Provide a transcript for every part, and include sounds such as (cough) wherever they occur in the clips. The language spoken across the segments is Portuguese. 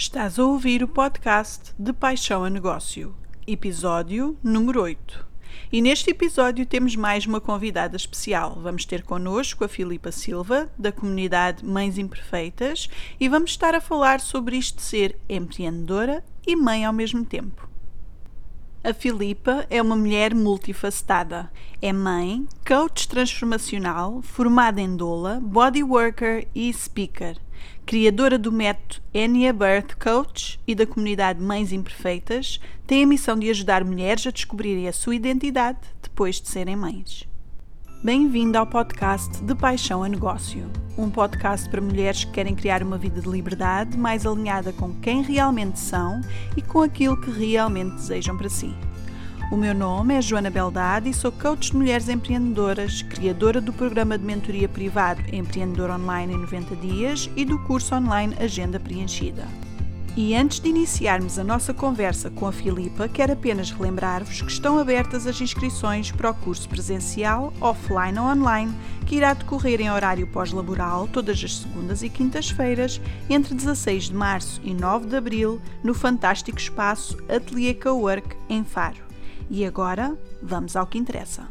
Estás a ouvir o podcast de Paixão a Negócio, episódio número 8. E neste episódio temos mais uma convidada especial. Vamos ter connosco a Filipa Silva, da comunidade Mães Imperfeitas, e vamos estar a falar sobre isto de ser empreendedora e mãe ao mesmo tempo. A Filipa é uma mulher multifacetada. É mãe, coach transformacional, formada em doula, bodyworker e speaker criadora do método Enya Birth Coach e da comunidade Mães Imperfeitas, tem a missão de ajudar mulheres a descobrirem a sua identidade depois de serem mães. Bem-vindo ao podcast De Paixão a Negócio, um podcast para mulheres que querem criar uma vida de liberdade mais alinhada com quem realmente são e com aquilo que realmente desejam para si. O meu nome é Joana Beldade e sou coach de mulheres empreendedoras, criadora do programa de mentoria privado Empreendedor Online em 90 dias e do curso online Agenda Preenchida. E antes de iniciarmos a nossa conversa com a Filipa, quero apenas relembrar-vos que estão abertas as inscrições para o curso presencial, offline ou online, que irá decorrer em horário pós-laboral todas as segundas e quintas-feiras, entre 16 de março e 9 de abril, no fantástico espaço Atelier Cowork, em Faro. E agora, vamos ao que interessa.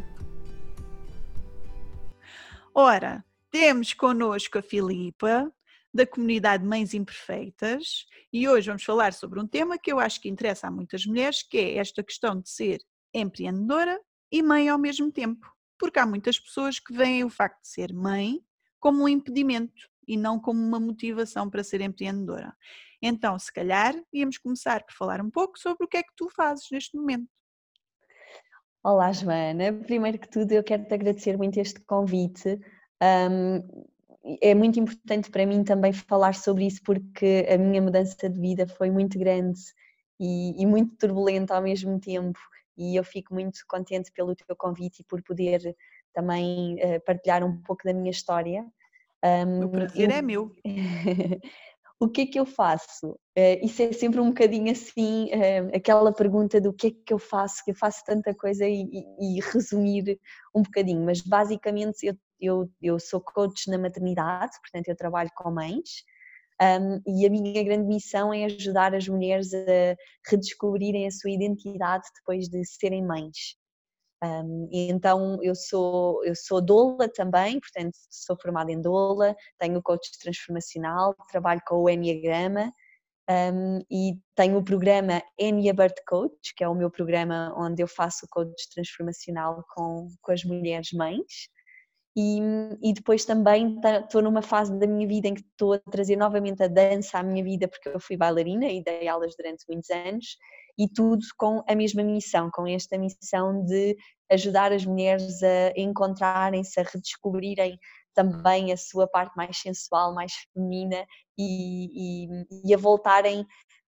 Ora, temos connosco a Filipa, da comunidade Mães Imperfeitas, e hoje vamos falar sobre um tema que eu acho que interessa a muitas mulheres, que é esta questão de ser empreendedora e mãe ao mesmo tempo. Porque há muitas pessoas que veem o facto de ser mãe como um impedimento e não como uma motivação para ser empreendedora. Então, se calhar, íamos começar por falar um pouco sobre o que é que tu fazes neste momento. Olá, Joana. Primeiro que tudo, eu quero te agradecer muito este convite. Um, é muito importante para mim também falar sobre isso porque a minha mudança de vida foi muito grande e, e, muito turbulenta ao mesmo tempo e eu fico muito contente pelo teu convite e por poder também uh, partilhar um pouco da minha história. Um, o prazer eu... é meu. (laughs) o que é que eu faço? Uh, isso é sempre um bocadinho assim, uh, aquela pergunta do que é que eu faço, que eu faço tanta coisa e, e, e resumir um bocadinho, mas basicamente eu, eu, eu, sou coach na maternidade, portanto eu trabalho com mães um, e a minha grande missão é ajudar as mulheres a redescobrirem a sua identidade depois de serem mães. Um, então eu sou eu sou doula também, portanto sou formada em doula, tenho coach transformacional, trabalho com o Enneagrama um, e tenho o programa Enya Birth Coach, que é o meu programa onde eu faço coach transformacional com, com as mulheres mães. E, e depois também estou numa fase da minha vida em que estou a trazer novamente a dança à minha vida, porque eu fui bailarina e dei aulas durante muitos anos, e tudo com a mesma missão, com esta missão de ajudar as mulheres a encontrarem-se, a redescobrirem também a sua parte mais sensual, mais feminina e, e, e a voltarem.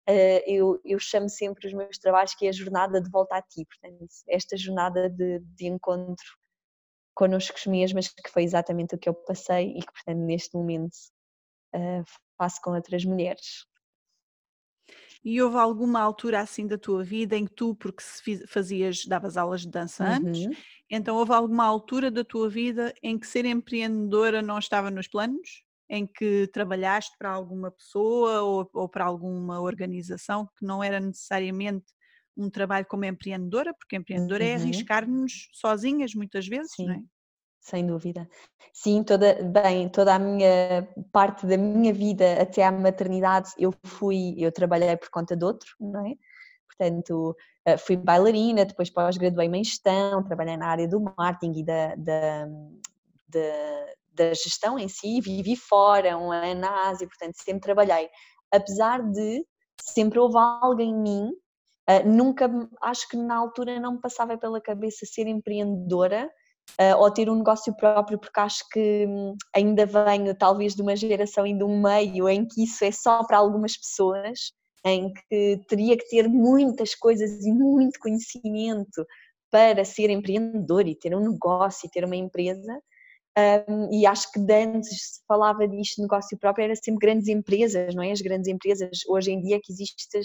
Uh, eu, eu, chamo sempre os meus trabalhos que é a jornada de volta a ti, portanto, esta jornada de, de encontro connosco mesmas, que foi exatamente o que eu passei e que, portanto, neste momento uh, faço com outras mulheres. E houve alguma altura assim da tua vida em que tu, porque fazias, davas aulas de dança antes, uhum. então houve alguma altura da tua vida em que ser empreendedora não estava nos planos? Em que trabalhaste para alguma pessoa ou, ou para alguma organização que não era necessariamente um trabalho como empreendedora, porque empreendedora é uhum. é arriscar-nos sozinhas muitas vezes, Sim. não é? sem dúvida. Sim, toda, bem, toda a minha parte da minha vida até à maternidade eu fui, eu trabalhei por conta de outro, não é? Portanto, eh, fui bailarina, depois pós-graduei-me em gestão, trabalhei na área do marketing e da, da, da, da gestão em si, vivi fora, um ano na Ásia, portanto sempre trabalhei. Apesar de sempre houve algo em mim, eh, nunca, acho que na altura não me passava pela cabeça ser empreendedora, uh, ou ter um negócio próprio, porque acho que hum, ainda venho talvez de uma geração e de um meio em que isso é só para algumas pessoas, em que teria que ter muitas coisas e muito conhecimento para ser empreendedor e ter um negócio e ter uma empresa. Um, e acho que antes se falava disto, negócio próprio, era sempre grandes empresas, não é? As grandes empresas, hoje em dia que existem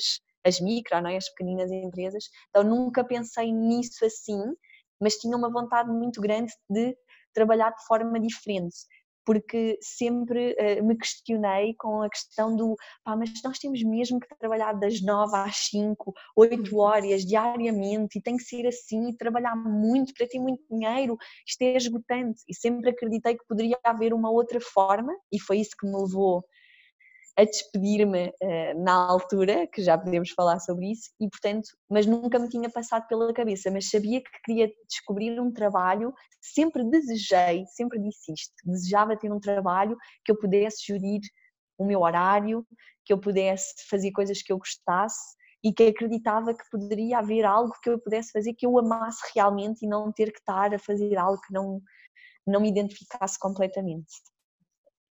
as, micro, não é? As pequeninas empresas. Então nunca pensei nisso assim, mas tinha uma vontade muito grande de trabalhar de forma diferente. porque sempre uh, me questionei com a questão do pá, mas nós temos mesmo que trabalhar das 9 às 5, 8 uhum. horas diariamente e tem que ser assim e trabalhar muito para ter muito dinheiro, isto é esgotante e sempre acreditei que poderia haver uma outra forma e foi isso que me levou a despedir-me uh, na altura, que já podemos falar sobre isso, e portanto, mas nunca me tinha passado pela cabeça, mas sabia que queria descobrir um trabalho, sempre desejei, sempre disse isto, desejava ter um trabalho que eu pudesse gerir o meu horário, que eu pudesse fazer coisas que eu gostasse e que acreditava que poderia haver algo que eu pudesse fazer que eu amasse realmente e não ter que estar a fazer algo que não, não me identificasse completamente.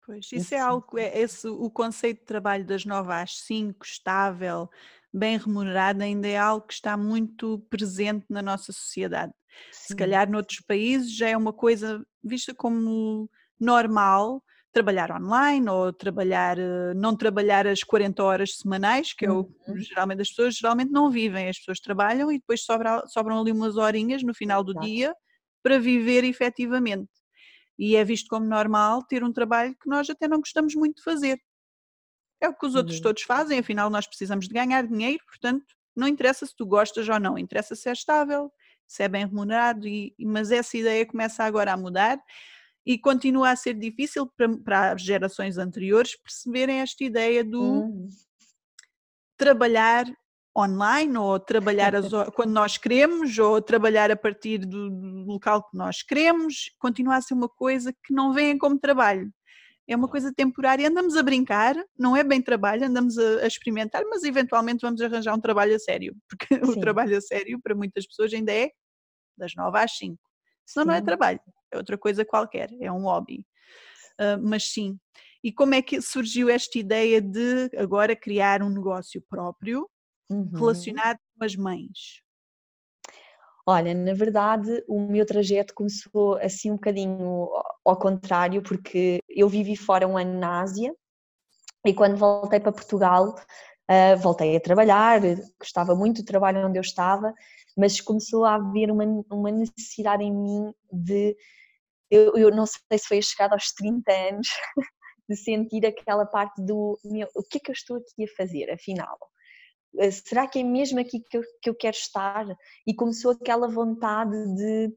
Pois, isso é algo, é esse, o conceito de trabalho das 9 às 5, estável, bem remunerado, ainda é algo que está muito presente na nossa sociedade. Sim. Se calhar noutros países já é uma coisa vista como normal, trabalhar online ou trabalhar, eh, não trabalhar as 40 horas semanais, que é o uhum. geralmente as pessoas geralmente não vivem, as pessoas trabalham e depois sobra, sobram ali umas horinhas no final do Exato. dia para viver efetivamente e é visto como normal ter um trabalho que nós até não gostamos muito de fazer. É o que os outros uhum. todos fazem, afinal nós precisamos de ganhar dinheiro, portanto não interessa se tu gostas ou não, interessa se é estável, se é bem remunerado, e, mas essa ideia começa agora a mudar e continua a ser difícil para, para as gerações anteriores perceberem esta ideia do uhum. trabalhar online ou trabalhar as, quando nós queremos ou trabalhar a partir do, do, local que nós queremos, continua a ser uma coisa que não vem como trabalho. É uma coisa temporária, andamos a brincar, não é bem trabalho, andamos a, a experimentar, mas eventualmente vamos arranjar um trabalho a sério, (laughs) porque sim. o trabalho a sério para muitas pessoas ainda é das 9 às 5. Senão sim. não é trabalho, é outra coisa qualquer, é um hobby. Uh, mas sim. E como é que surgiu esta ideia de agora criar um negócio próprio uhum. relacionado com as mães? Olha, na verdade, o meu trajeto começou assim um bocadinho ao contrário, porque eu vivi fora um ano na Ásia e quando voltei para Portugal, uh, voltei a trabalhar, gostava muito do trabalho onde eu estava, mas começou a haver uma, uma necessidade em mim de. Eu, eu não sei se foi a chegada aos 30 anos, (laughs) de sentir aquela parte do meu, o que é que eu estou aqui a fazer, afinal? Eh, será que é mesmo aqui que eu, que eu quero estar? E começou aquela vontade de.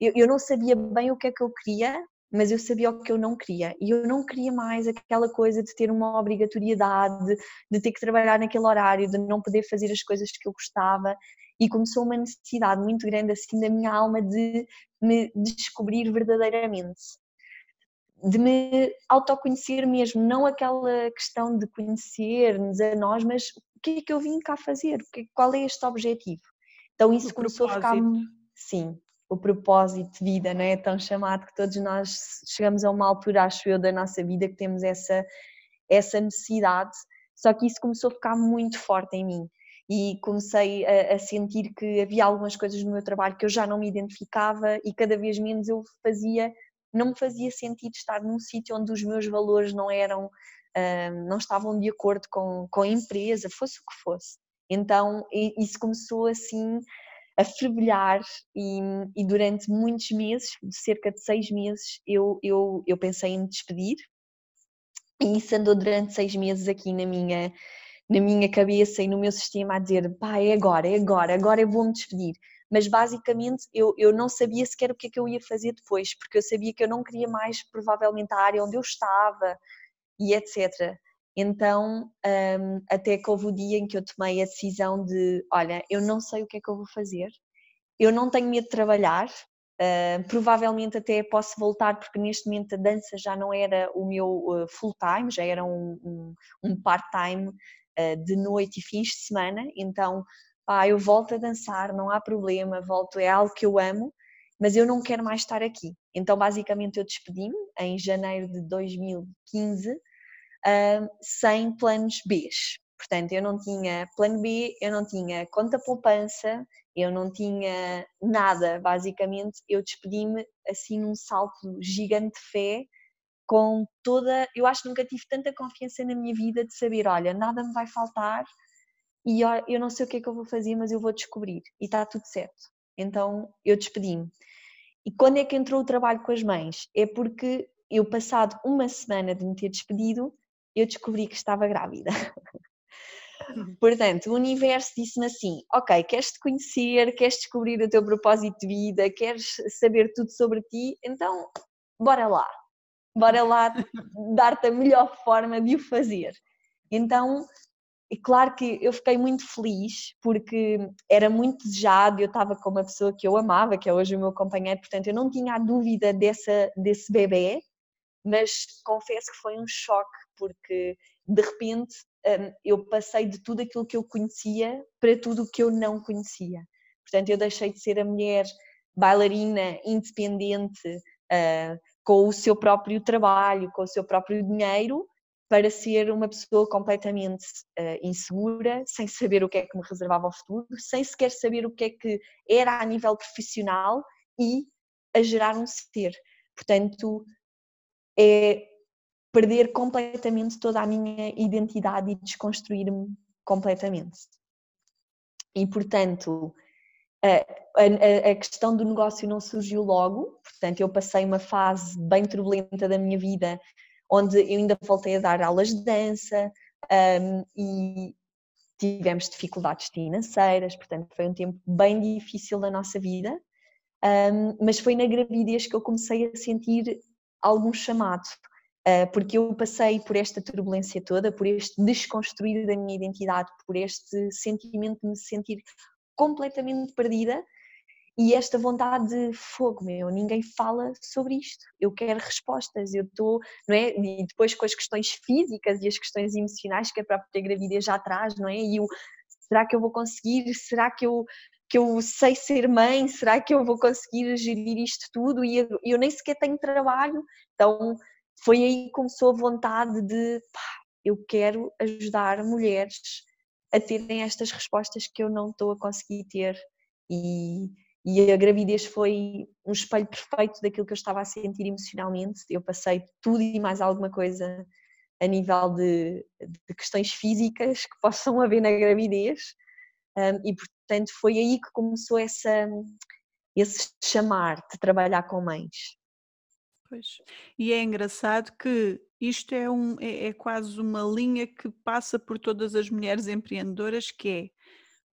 Eu, eu não sabia bem o que é que eu queria, mas eu sabia o que eu não queria. E eu não queria mais aquela coisa de ter uma obrigatoriedade, de, ter que trabalhar naquele horário, de não poder fazer as coisas que eu gostava. E começou uma necessidade muito grande assim da minha alma de me descobrir verdadeiramente de me autoconhecer mesmo, não aquela questão de conhecer-nos a nós, mas que é que eu vim cá fazer? Qual é este objetivo? Então isso o começou propósito. a ficar. Sim, o propósito de vida, não é? Tão chamado que todos nós chegamos a uma altura, acho eu, da nossa vida que temos essa, essa necessidade, só que isso começou a ficar muito forte em mim e comecei a, a, sentir que havia algumas coisas no meu trabalho que eu já não me identificava e cada vez menos eu fazia, não me fazia sentido estar num sítio onde os meus valores não eram não estavam de acordo com, com a empresa, fosse o que fosse. Então isso começou assim a fervilhar e, e, durante muitos meses, cerca de seis meses, eu, eu, eu pensei em me despedir e isso andou durante seis meses aqui na minha, na minha cabeça e no meu sistema a dizer pá, é agora, é agora, agora eu vou me despedir. Mas basicamente eu, eu não sabia sequer o que é que eu ia fazer depois, porque eu sabia que eu não queria mais provavelmente a área onde eu estava, e etc. Então, um, até que houve o dia em que eu tomei a decisão de: olha, eu não sei o que é que eu vou fazer, eu não tenho medo de trabalhar, uh, provavelmente até posso voltar, porque neste momento a dança já não era o meu uh, full-time, já era um, um, um part-time uh, de noite e fins de semana, então, pá, eu volto a dançar, não há problema, volto, é algo que eu amo, mas eu não quero mais estar aqui. Então, basicamente, eu despedi-me em janeiro de 2015 uh, sem planos B. Portanto, eu não tinha plano B, eu não tinha conta poupança, eu não tinha nada, basicamente. Eu despedi-me assim num salto gigante de fé, com toda. Eu acho que nunca tive tanta confiança na minha vida de saber: olha, nada me vai faltar e eu não sei o que é que eu vou fazer, mas eu vou descobrir e está tudo certo. Então eu despedi-me. E quando é que entrou o trabalho com as mães? É porque eu passado uma semana de me ter despedido, eu descobri que estava grávida. (laughs) Portanto, o universo disse-me assim: Ok, queres te conhecer, queres descobrir o teu propósito de vida, queres saber tudo sobre ti, então bora lá, bora lá (laughs) dar-te a melhor forma de o fazer. Então, é claro que eu fiquei muito feliz porque era muito desejado, eu estava com uma pessoa que eu amava, que é hoje o meu companheiro, portanto eu não tinha a dúvida dessa, desse bebê, mas confesso que foi um choque porque de repente hum, eu passei de tudo aquilo que eu conhecia para tudo o que eu não conhecia. Portanto, eu deixei de ser a mulher bailarina independente, uh, com o seu próprio trabalho, com o seu próprio dinheiro, para ser uma pessoa completamente uh, insegura, sem saber o que é que me reservava ao futuro, sem sequer saber o que é que era a nível profissional e a gerar um ser. Portanto, é perder completamente toda a minha identidade e desconstruir-me completamente. E, portanto, a, a, a, questão do negócio não surgiu logo, portanto, eu passei uma fase bem turbulenta da minha vida, onde eu ainda voltei a dar aulas de dança um, e tivemos dificuldades financeiras, portanto, foi um tempo bem difícil da nossa vida, um, mas foi na gravidez que eu comecei a sentir algum chamado ah, porque eu passei por esta turbulência toda, por este desconstruir da minha identidade, por este sentimento de me sentir completamente perdida e esta vontade de fogo, meu, ninguém fala sobre isto, eu quero respostas, eu estou, não é? E depois com as questões físicas e as questões emocionais que a própria gravidez já traz, não é? E o será que eu vou conseguir? Será que eu que eu sei ser mãe? Será que eu vou conseguir gerir isto tudo? E eu, eu nem sequer tenho trabalho, então foi aí que começou a vontade de pá, eu quero ajudar mulheres a terem estas respostas que eu não estou a conseguir ter e, e a gravidez foi um espelho perfeito daquilo que eu estava a sentir emocionalmente. Eu passei tudo e mais alguma coisa a nível de, de questões físicas que possam haver na gravidez um, e portanto foi aí que começou essa, esse chamar de trabalhar com mães. Pois. E é engraçado que isto é, um, é, é quase uma linha que passa por todas as mulheres empreendedoras, que é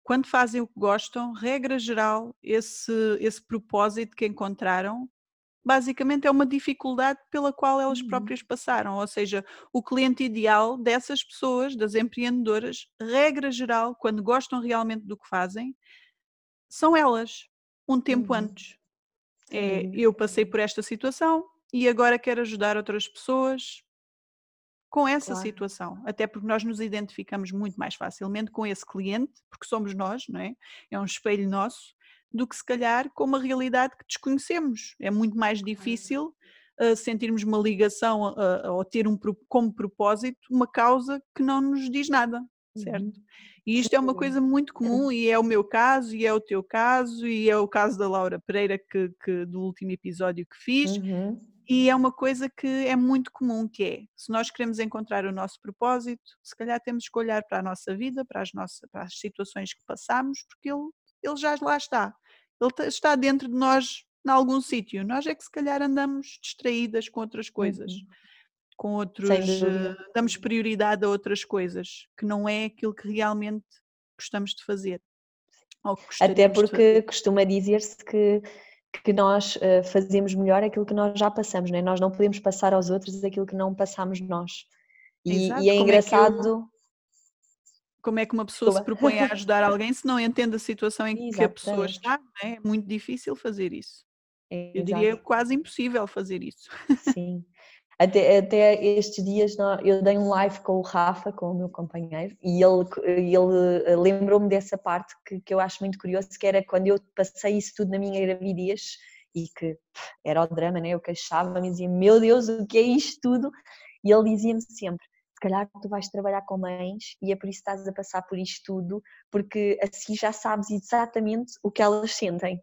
quando fazem o que gostam, regra geral, esse, esse propósito que encontraram, basicamente é uma dificuldade pela qual elas uhum. próprias passaram. Ou seja, o cliente ideal dessas pessoas, das empreendedoras, regra geral, quando gostam realmente do que fazem, são elas, um tempo uhum. antes. É, eu passei por esta situação, e agora quero ajudar outras pessoas com essa claro. situação, até porque nós nos identificamos muito mais facilmente com esse cliente, porque somos nós, não é? É um espelho nosso, do que se calhar com uma realidade que desconhecemos. É muito mais difícil uh, sentirmos uma ligação uh, ou ter um, como propósito uma causa que não nos diz nada, certo? Uhum. E isto é uma coisa muito comum e é o meu caso e é o teu caso e é o caso da Laura Pereira que, que do último episódio que fiz. Uhum. E é uma coisa que é muito comum, que é, se nós queremos encontrar o nosso propósito, se calhar temos que olhar para a nossa vida, para as, nossas, para as situações que passamos, porque ele, ele já lá está. Ele está dentro de nós, em algum sítio. Nós é que se calhar andamos distraídas com outras coisas. Uhum. Com outros, uh, damos prioridade a outras coisas, que não é aquilo que realmente gostamos de fazer. Até porque costuma dizer-se que que nós uh, fazemos melhor aquilo que nós já passamos, né? nós não podemos passar aos outros aquilo que não passamos nós. E, e é como engraçado. É eu, como é que uma pessoa se propõe a ajudar alguém se não entende a situação em Exatamente. que a pessoa está? Né? É muito difícil fazer isso. É, eu diria quase impossível fazer isso. Sim. (laughs) Até, até estes dias eu dei um live com o Rafa, com o meu companheiro, e ele, ele eh, lembrou-me dessa parte que, que eu acho muito curioso, que era quando eu passei isso tudo na minha gravidez e que era o drama, né? eu queixava-me e dizia, meu Deus, o que é isto tudo? E ele dizia-me sempre, se calhar tu vais trabalhar com mães e é por isso que estás a passar por isto tudo, porque assim já sabes exatamente o que elas sentem.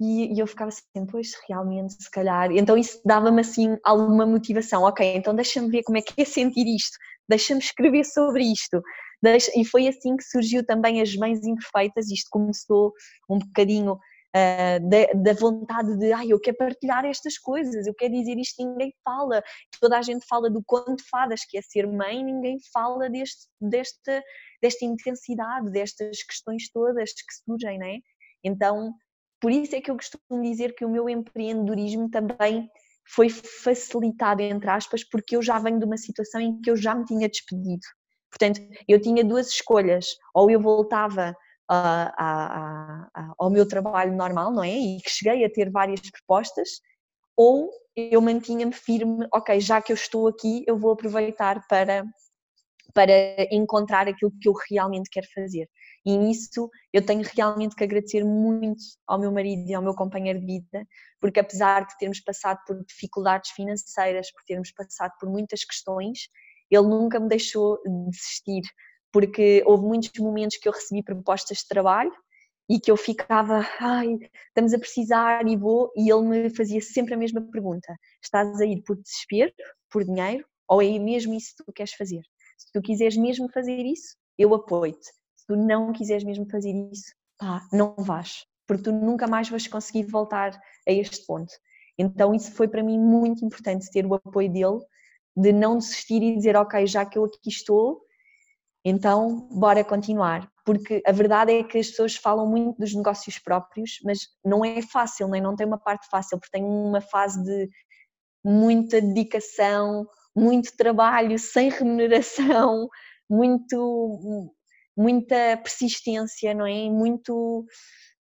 E, e eu ficava assim, pois realmente, se calhar. Então isso dava-me assim alguma motivação. Ok, então deixa-me ver como é que é sentir isto, deixa-me escrever sobre isto. Deixa... E foi assim que surgiu também As Mães Imperfeitas. Isto começou um bocadinho uh, da, da, vontade de, ai, eu quero partilhar estas coisas, eu quero dizer isto ninguém fala. Toda a gente fala do de fadas, que é ser mãe, ninguém fala deste, desta, desta intensidade, destas questões todas que surgem, não é? Então, por isso é que eu costumo dizer que o meu empreendedorismo também foi facilitado, entre aspas, porque eu já venho de uma situação em que eu já me tinha despedido. Portanto, eu tinha duas escolhas, ou eu voltava ao meu trabalho normal, não é? E que cheguei a ter várias propostas, ou eu mantinha-me firme, ok, já que eu estou aqui, eu vou aproveitar para, para encontrar aquilo que eu realmente quero fazer. E nisso eu tenho realmente que agradecer muito ao meu marido e ao meu companheiro de vida, porque apesar de termos passado por dificuldades financeiras, por termos passado por muitas questões, ele nunca me deixou desistir porque houve muitos momentos que eu recebi propostas de trabalho e que eu ficava, ai, estamos a precisar e vou, e ele me fazia sempre a mesma pergunta: estás a ir por desespero, por dinheiro, ou é mesmo isso que tu queres fazer? Se tu quiseres mesmo fazer isso, eu apoio-te. Tu não quiseres mesmo fazer isso, pá, não vais, porque tu nunca mais vais conseguir voltar a este ponto. Então isso foi para mim muito importante, ter o apoio dele, de não desistir e dizer, ok, já que eu aqui estou, então, bora continuar, porque a verdade é que as pessoas falam muito dos negócios próprios, mas não é fácil, nem não tem uma parte fácil, porque tem uma fase de muita dedicação, muito trabalho sem (laughs) remuneração, muito muita persistência, não é? Muito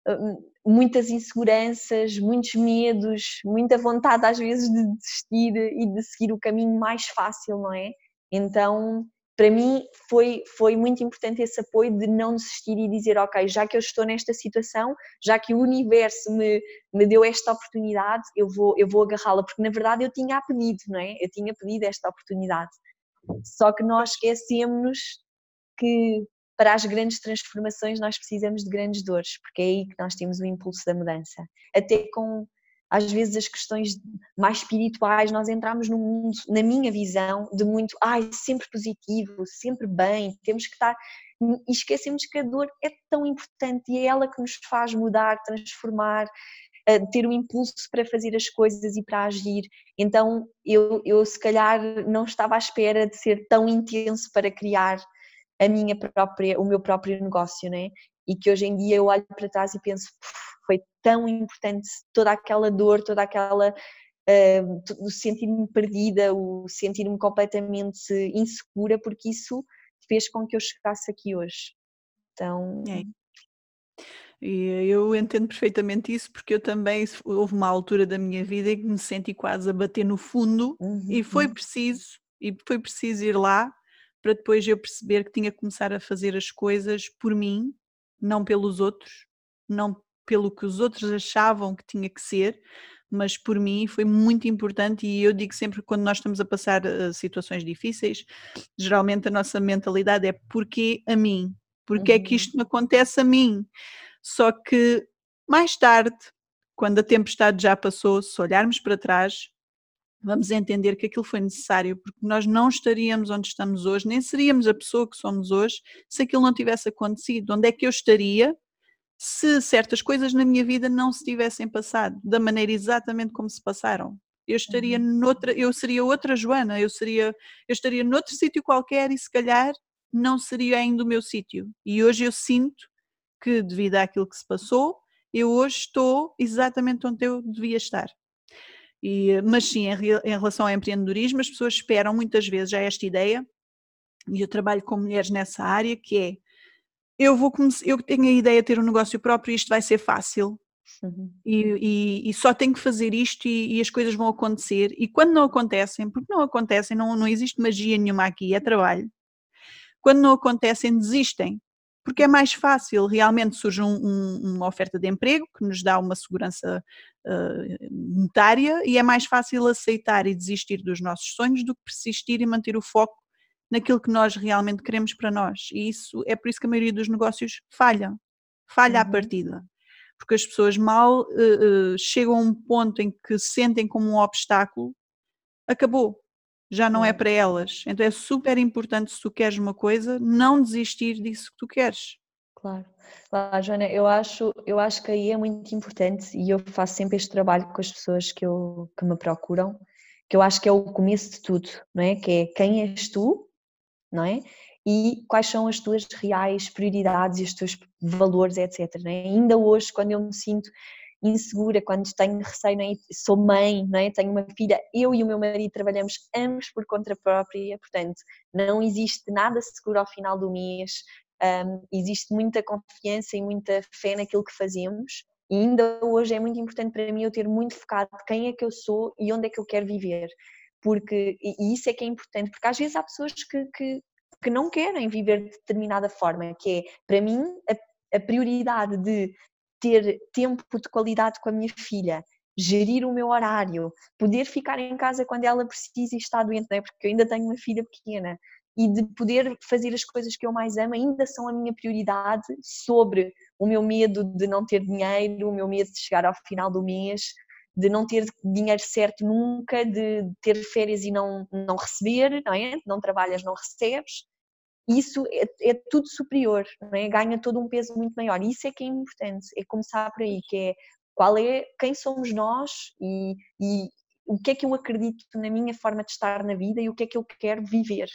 hum, muitas inseguranças, muitos medos, muita vontade às vezes de desistir e de seguir o caminho mais fácil, não é? Então, para mim foi, foi muito importante esse apoio de não desistir e dizer, ok, já que eu estou nesta situação, já que o universo me, me deu esta oportunidade, eu vou, eu vou agarrá-la, porque na verdade eu tinha pedido, não é? Eu tinha pedido esta oportunidade. Só que nós esquecemos que para as grandes transformações nós precisamos de grandes dores, porque é aí que nós temos o impulso da mudança. Até com às vezes as questões mais espirituais, nós entramos num mundo, na minha visão, de muito, ai, sempre positivo, sempre bem, temos que estar. E esquecemos que a dor é tão importante e é ela que nos faz mudar, transformar, eh, ter o um impulso para fazer as coisas e para agir. Então eu, eu se calhar não estava à espera de ser tão intenso para criar a minha própria, o meu próprio negócio, né? E que hoje em dia eu olho para trás e penso, foi tão importante toda aquela dor, toda aquela uh, o sentir-me perdida, o sentir-me completamente insegura, porque isso fez com que eu chegasse aqui hoje. Então. É. E eu entendo perfeitamente isso, porque eu também houve uma altura da minha vida em que me senti quase a bater no fundo uhum. e foi uhum. preciso, e foi preciso ir lá para depois eu perceber que tinha que começar a fazer as coisas por mim, não pelos outros, não pelo que os outros achavam que tinha que ser, mas por mim foi muito importante e eu digo sempre que quando nós estamos a passar uh, situações difíceis, geralmente a nossa mentalidade é porque a mim? Porque uhum. é que uhum. isto me acontece a mim? Só que mais tarde, quando a tempestade já passou, se olharmos para trás, vamos entender que aquilo foi necessário, porque nós não estaríamos onde estamos hoje, nem seríamos a pessoa que somos hoje se aquilo não tivesse acontecido. Onde é que eu estaria se certas coisas na minha vida não se tivessem passado da maneira exatamente como se passaram. Eu estaria uhum. noutra, eu seria outra Joana, eu seria, eu estaria noutro sítio qualquer e se calhar não seria ainda o meu sítio. E hoje eu sinto que devido àquilo que se passou, eu hoje estou exatamente onde eu devia estar. E, mas sim, em, em relação ao empreendedorismo, as pessoas esperam muitas vezes já esta ideia, e eu trabalho com mulheres nessa área, que é eu vou eu tenho a ideia de ter um negócio próprio e isto vai ser fácil. Uhum. E, e, e, só tenho que fazer isto e, e, as coisas vão acontecer. E quando não acontecem, porque não acontecem, não, não existe magia nenhuma aqui, é trabalho. Quando não acontecem, desistem. Porque é mais fácil, realmente surge um, um, uma oferta de emprego que nos dá uma segurança uh, monetária e é mais fácil aceitar e desistir dos nossos sonhos do que persistir e manter o foco naquilo que nós realmente queremos para nós. E isso é por isso que a maioria dos negócios falha, falha uhum. à partida. Porque as pessoas mal uh, uh, chegam a um ponto em que sentem como um obstáculo, acabou, já não é para elas. Então é super importante, se tu queres uma coisa, não desistir disso que tu queres. Claro, claro, Joana, eu acho, eu acho que aí é muito importante e eu faço sempre este trabalho com as pessoas que, eu, que me procuram, que eu acho que é o começo de tudo, não é? Que é quem és tu, não é? E quais são as tuas reais prioridades e os teus valores, etc. É? Ainda hoje, quando eu me sinto insegura, quando tenho receio, não é? sou mãe, não é? tenho uma filha, eu e o meu marido trabalhamos ambos por conta própria, portanto, não existe nada seguro ao final do mês, um, existe muita confiança e muita fé naquilo que fazemos. E ainda hoje é muito importante para mim eu ter muito focado quem é que eu sou e onde é que eu quero viver. Porque, e isso é que é importante, porque às vezes há pessoas que, que, que não querem viver de determinada forma, que é, para mim, a, a prioridade de ter tempo de qualidade com a minha filha, gerir o meu horário, poder ficar em casa quando ela precisa e está doente, não é? porque eu ainda tenho uma filha pequena, e de poder fazer as coisas que eu mais amo ainda são a minha prioridade sobre o meu medo de não ter dinheiro, o meu medo de chegar ao final do mês, de não ter dinheiro certo nunca, de ter férias e não, não receber, não é? Não trabalhas, não recebes. Isso é, é tudo superior, é? Ganha todo um peso muito maior. Isso é que é importante, é começar por aí, que é qual é, quem somos nós e, e o que é que eu acredito na minha forma de estar na vida e o que é que eu quero viver.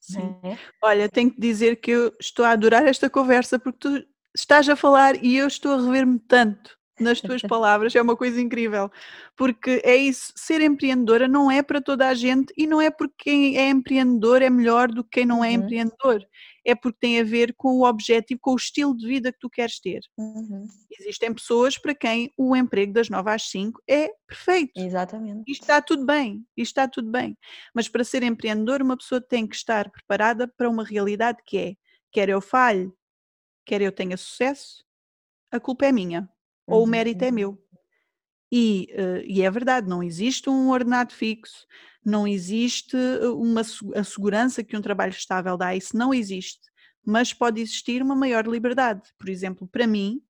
Sim. É? Olha, tenho que dizer que eu estou a adorar esta conversa porque tu estás a falar e eu estou a rever-me tanto nas tuas palavras, é uma coisa incrível, porque é isso, ser empreendedora não é para toda a gente e não é porque quem é empreendedor é melhor do que quem não é uhum. empreendedor é porque tem a ver com o objetivo, com o estilo de vida que tu queres ter. Uhum. Existem pessoas para quem o emprego das 9 às 5 é perfeito. Exatamente. E está tudo bem, e está tudo bem. Mas para ser empreendedor, uma pessoa tem que estar preparada para uma realidade que é: quer eu falhe, quer eu tenha sucesso, a culpa é minha, uhum. ou o mérito é uhum. meu. E, uh, e, é verdade, não existe um ordenado fixo, não existe eh, uma a segurança que um trabalho estável dá, isso não existe. Mas pode existir uma maior liberdade. Por exemplo, para mim,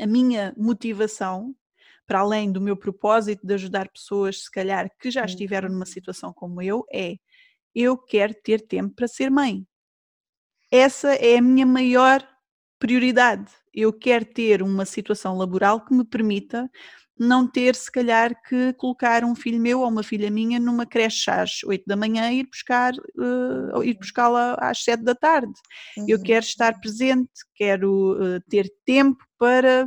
a minha motivação, para além do meu propósito de ajudar pessoas, se calhar, que já estiveram numa uhum. situação como eu, é eu quero ter tempo para ser mãe. Essa é a minha maior prioridade. Eu quero ter uma situação laboral que me permita não ter, se calhar, que colocar um filho meu ou uma filha minha numa creche às 8 da manhã e ir buscar, uh, ir buscá-la às 7 da tarde. Uhum. Eu quero estar presente, quero uh, ter tempo para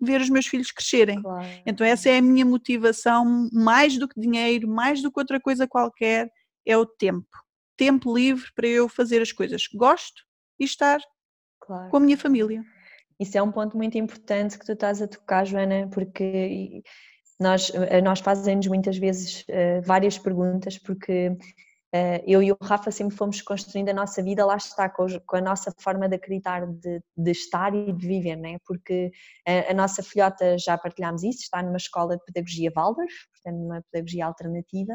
ver os meus filhos crescerem. Claro. Então essa é a minha motivação, mais do que dinheiro, mais do que outra coisa qualquer, é o tempo. Tempo livre para eu fazer as coisas que gosto e estar claro. com a minha família. Isso é um ponto muito importante que tu estás a tocar, Joana, porque nós, eh, nós fazemos muitas vezes uh, várias perguntas, porque uh, eu e o Rafa sempre fomos construindo a nossa vida, lá está, com, com a nossa forma de acreditar, de, de, estar e de viver, né? porque a, a nossa filhota, já partilhámos isso, está numa escola de pedagogia Waldorf, portanto numa pedagogia alternativa,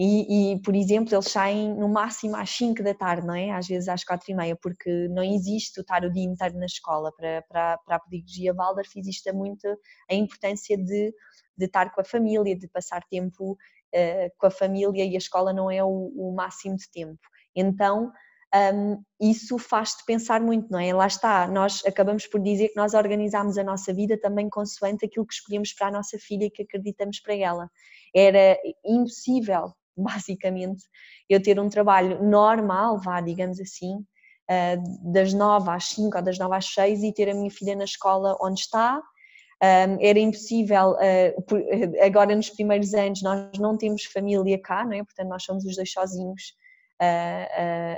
e, e, por exemplo, eles saem no máximo às 5 da tarde, não é? Às vezes às 4 e meia, porque não existe estar o dia inteiro na escola. Para, para, para a pedagogia Waldorf existe muito a importância de, de estar com a família, de passar tempo uh, com a família e a escola não é o, o máximo de tempo. Então, um, isso faz-te pensar muito, não é? Lá está, nós acabamos por dizer que nós organizamos a nossa vida também consoante aquilo que escolhemos para a nossa filha e que acreditamos para ela. Era impossível basicamente, eu ter um trabalho normal, vá, digamos assim, ah, das 9 às 5 ou das 9 às 6 e ter a minha filha na escola onde está. Era impossível, ah, agora nos primeiros anos nós não temos família cá, não é? portanto nós somos os dois sozinhos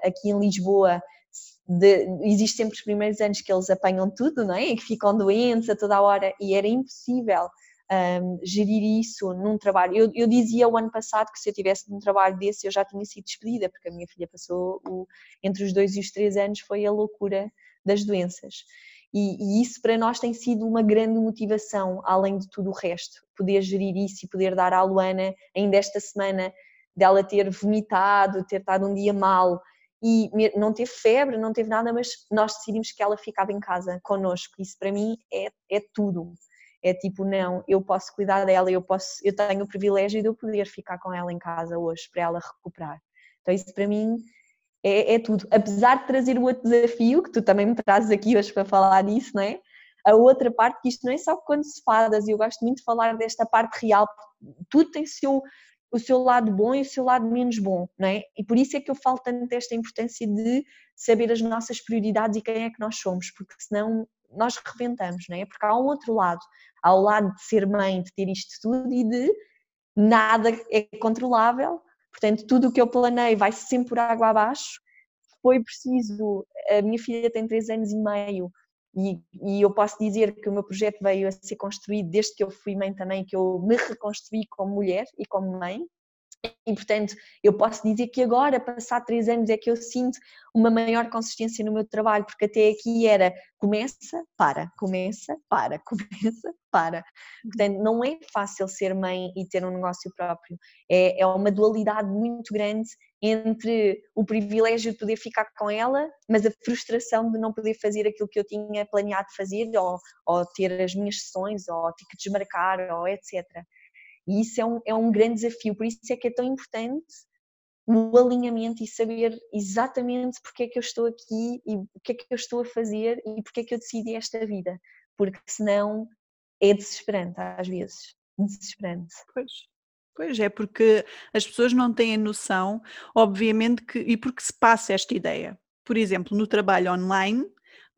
aqui em Lisboa. De, existe sempre os primeiros anos que eles apanham tudo, não é? E que ficam doentes a toda a hora e era impossível um, gerir isso num trabalho. Eu, eu, dizia o ano passado que se eu tivesse num trabalho desse eu já tinha sido despedida, porque a minha filha passou o, entre os dois e os três anos foi a loucura das doenças. E, e, isso para nós tem sido uma grande motivação, além de tudo o resto, poder gerir isso e poder dar à Luana, ainda esta semana, dela ter vomitado, ter estado um dia mal e não teve febre, não teve nada, mas nós decidimos que ela ficava em casa connosco. Isso para mim é, é tudo é tipo, não, eu posso cuidar dela, eu, posso, eu tenho o privilégio de eu poder ficar com ela em casa hoje para ela recuperar. Então isso para mim é, é, tudo. Apesar de trazer o outro desafio, que tu também me trazes aqui hoje para falar disso, não é? A outra parte, que isto não é só quando se fadas, e eu gosto muito de falar desta parte real, tudo tem seu, o seu lado bom e o seu lado menos bom, não é? E por isso é que eu falo tanto desta importância de saber as nossas prioridades e quem é que nós somos, porque senão nós rebentamos, não é? Porque há um outro lado, há o lado de ser mãe, de ter isto tudo e de nada é controlável, portanto tudo o que eu planei vai sempre por água abaixo, foi preciso, a minha filha tem 3 anos e meio e, e, eu posso dizer que o meu projeto veio a ser construído desde que eu fui mãe também, que eu me reconstruí como mulher e como mãe, e, portanto, eu posso dizer que agora, passar três anos, é que eu sinto uma maior consistência no meu trabalho, porque até aqui era começa, para, começa, para, (laughs) começa, para. Portanto, não é fácil ser mãe e ter um negócio próprio. É, é uma dualidade muito grande entre o privilégio de poder ficar com ela, mas a frustração de não poder fazer aquilo que eu tinha planeado fazer, ou, ou ter as minhas sessões, ou ter que desmarcar, ou etc. E isso é um, é um grande desafio, por isso é que é tão importante o alinhamento e saber exatamente porque é que eu estou aqui e o que é que eu estou a fazer e porque é que eu decidi esta vida, porque senão é desesperante às vezes, desesperante. Pois. Pois é, porque as pessoas não têm noção, obviamente, que, e porque se passa esta ideia. Por exemplo, no trabalho online,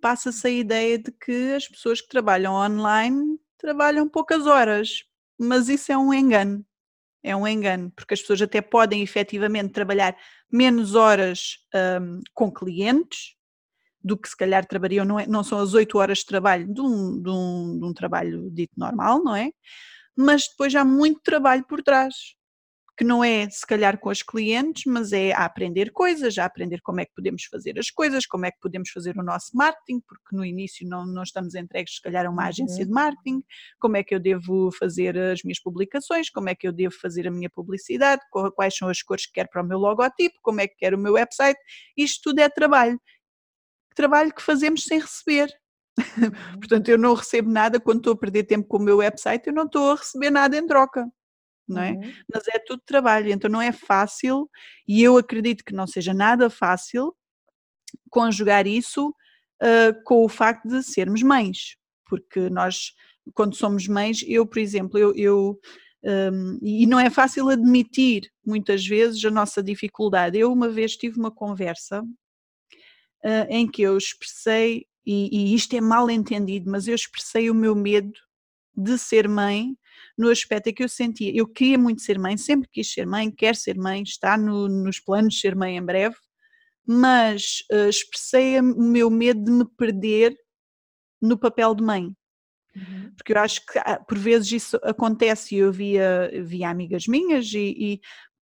passa-se a ideia de que as pessoas que trabalham online trabalham poucas horas, mas isso é um engano. É um engano, porque as pessoas até podem efetivamente trabalhar menos horas um, com clientes do que se calhar trabalhariam, não, é, não são as 8 horas de trabalho de um, de, um, de um trabalho dito normal, não é? Mas depois há muito trabalho por trás que não é se calhar com os clientes, mas é a aprender coisas, a aprender como é que podemos fazer as coisas, como é que podemos fazer o nosso marketing, porque no início não, não estamos entregues se calhar a uma agência de uhum. marketing, como é que eu devo fazer as minhas publicações, como é que eu devo fazer a minha publicidade, quais são as cores que quero para o meu logotipo, como é que quero o meu website, isto tudo é trabalho. Trabalho que fazemos sem receber. (laughs) Uhum. Portanto, eu não recebo nada quando estou a perder tempo com o meu website, eu não estou a receber nada em troca não é? Uhum. Mas é tudo trabalho, então não é fácil e eu acredito que não seja nada fácil conjugar isso uh, com o facto de sermos mães, porque nós, quando somos mães, eu, por exemplo, eu, eu um, e não é fácil admitir muitas vezes a nossa dificuldade. Eu uma vez tive uma conversa uh, em que eu expressei, e, e isto é mal entendido, mas eu expressei o meu medo de ser mãe no aspecto é que eu sentia, eu queria muito ser mãe, sempre quis ser mãe, quero ser mãe, está no, nos planos de ser mãe em breve, mas uh, expressei o meu medo de me perder no papel de mãe. Uhum. Porque eu acho que ah, por vezes isso acontece e eu via, via amigas minhas e, e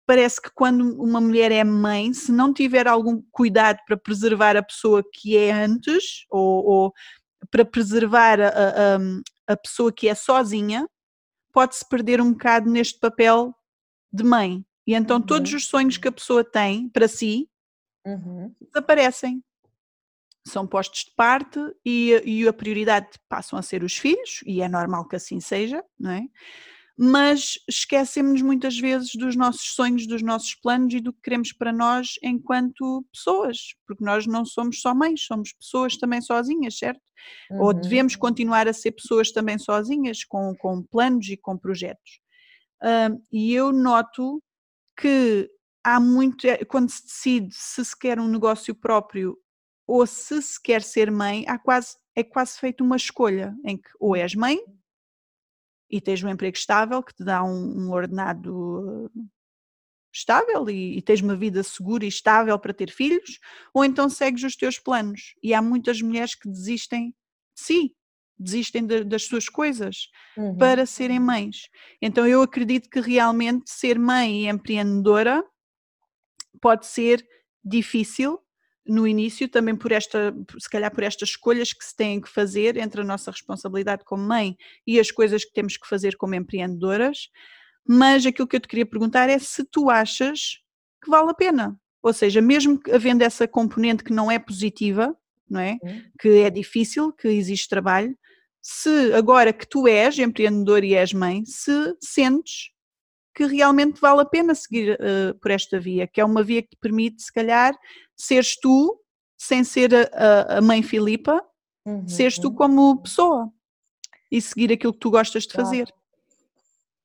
parece que quando uma mulher é mãe, se não tiver algum cuidado para preservar a pessoa que é antes, ou, ou para preservar a, a, a, pessoa que é sozinha, pode-se perder um bocado neste papel de mãe. E então uhum. todos os sonhos que a pessoa tem para si uhum. desaparecem. São postos de parte e, e a prioridade passam a ser os filhos, e é normal que assim seja, não é? Mas esquecemos muitas vezes dos nossos sonhos, dos nossos planos e do que queremos para nós enquanto pessoas, porque nós não somos só mães, somos pessoas também sozinhas, certo? Uhum. Ou devemos continuar a ser pessoas também sozinhas, com, com planos e com projetos. Uh, e eu noto que há muito, eh, quando se decide se se quer um negócio próprio ou se se quer ser mãe, há quase, é quase feito uma escolha em que ou és mãe e tens um emprego estável que te dá um, um ordenado estável e, e, tens uma vida segura e estável para ter filhos, ou então segues os teus planos. E há muitas mulheres que desistem de si, desistem de, das suas coisas uhum. para serem mães. Então eu acredito que realmente ser mãe e empreendedora pode ser difícil, no início, também por esta, se calhar por estas escolhas que se têm que fazer entre a nossa responsabilidade como mãe e as coisas que temos que fazer como empreendedoras, mas aquilo que eu te queria perguntar é se tu achas que vale a pena. Ou seja, mesmo havendo essa componente que não é positiva, não é? Que é difícil, que existe trabalho, se agora que tu és empreendedor e és mãe, se sentes que realmente vale a pena seguir uh, por esta via, que é uma via que te permite, se calhar, seres tu, sem ser a, a mãe Filipa, uhum. seres tu como pessoa e seguir aquilo que tu gostas de claro. fazer.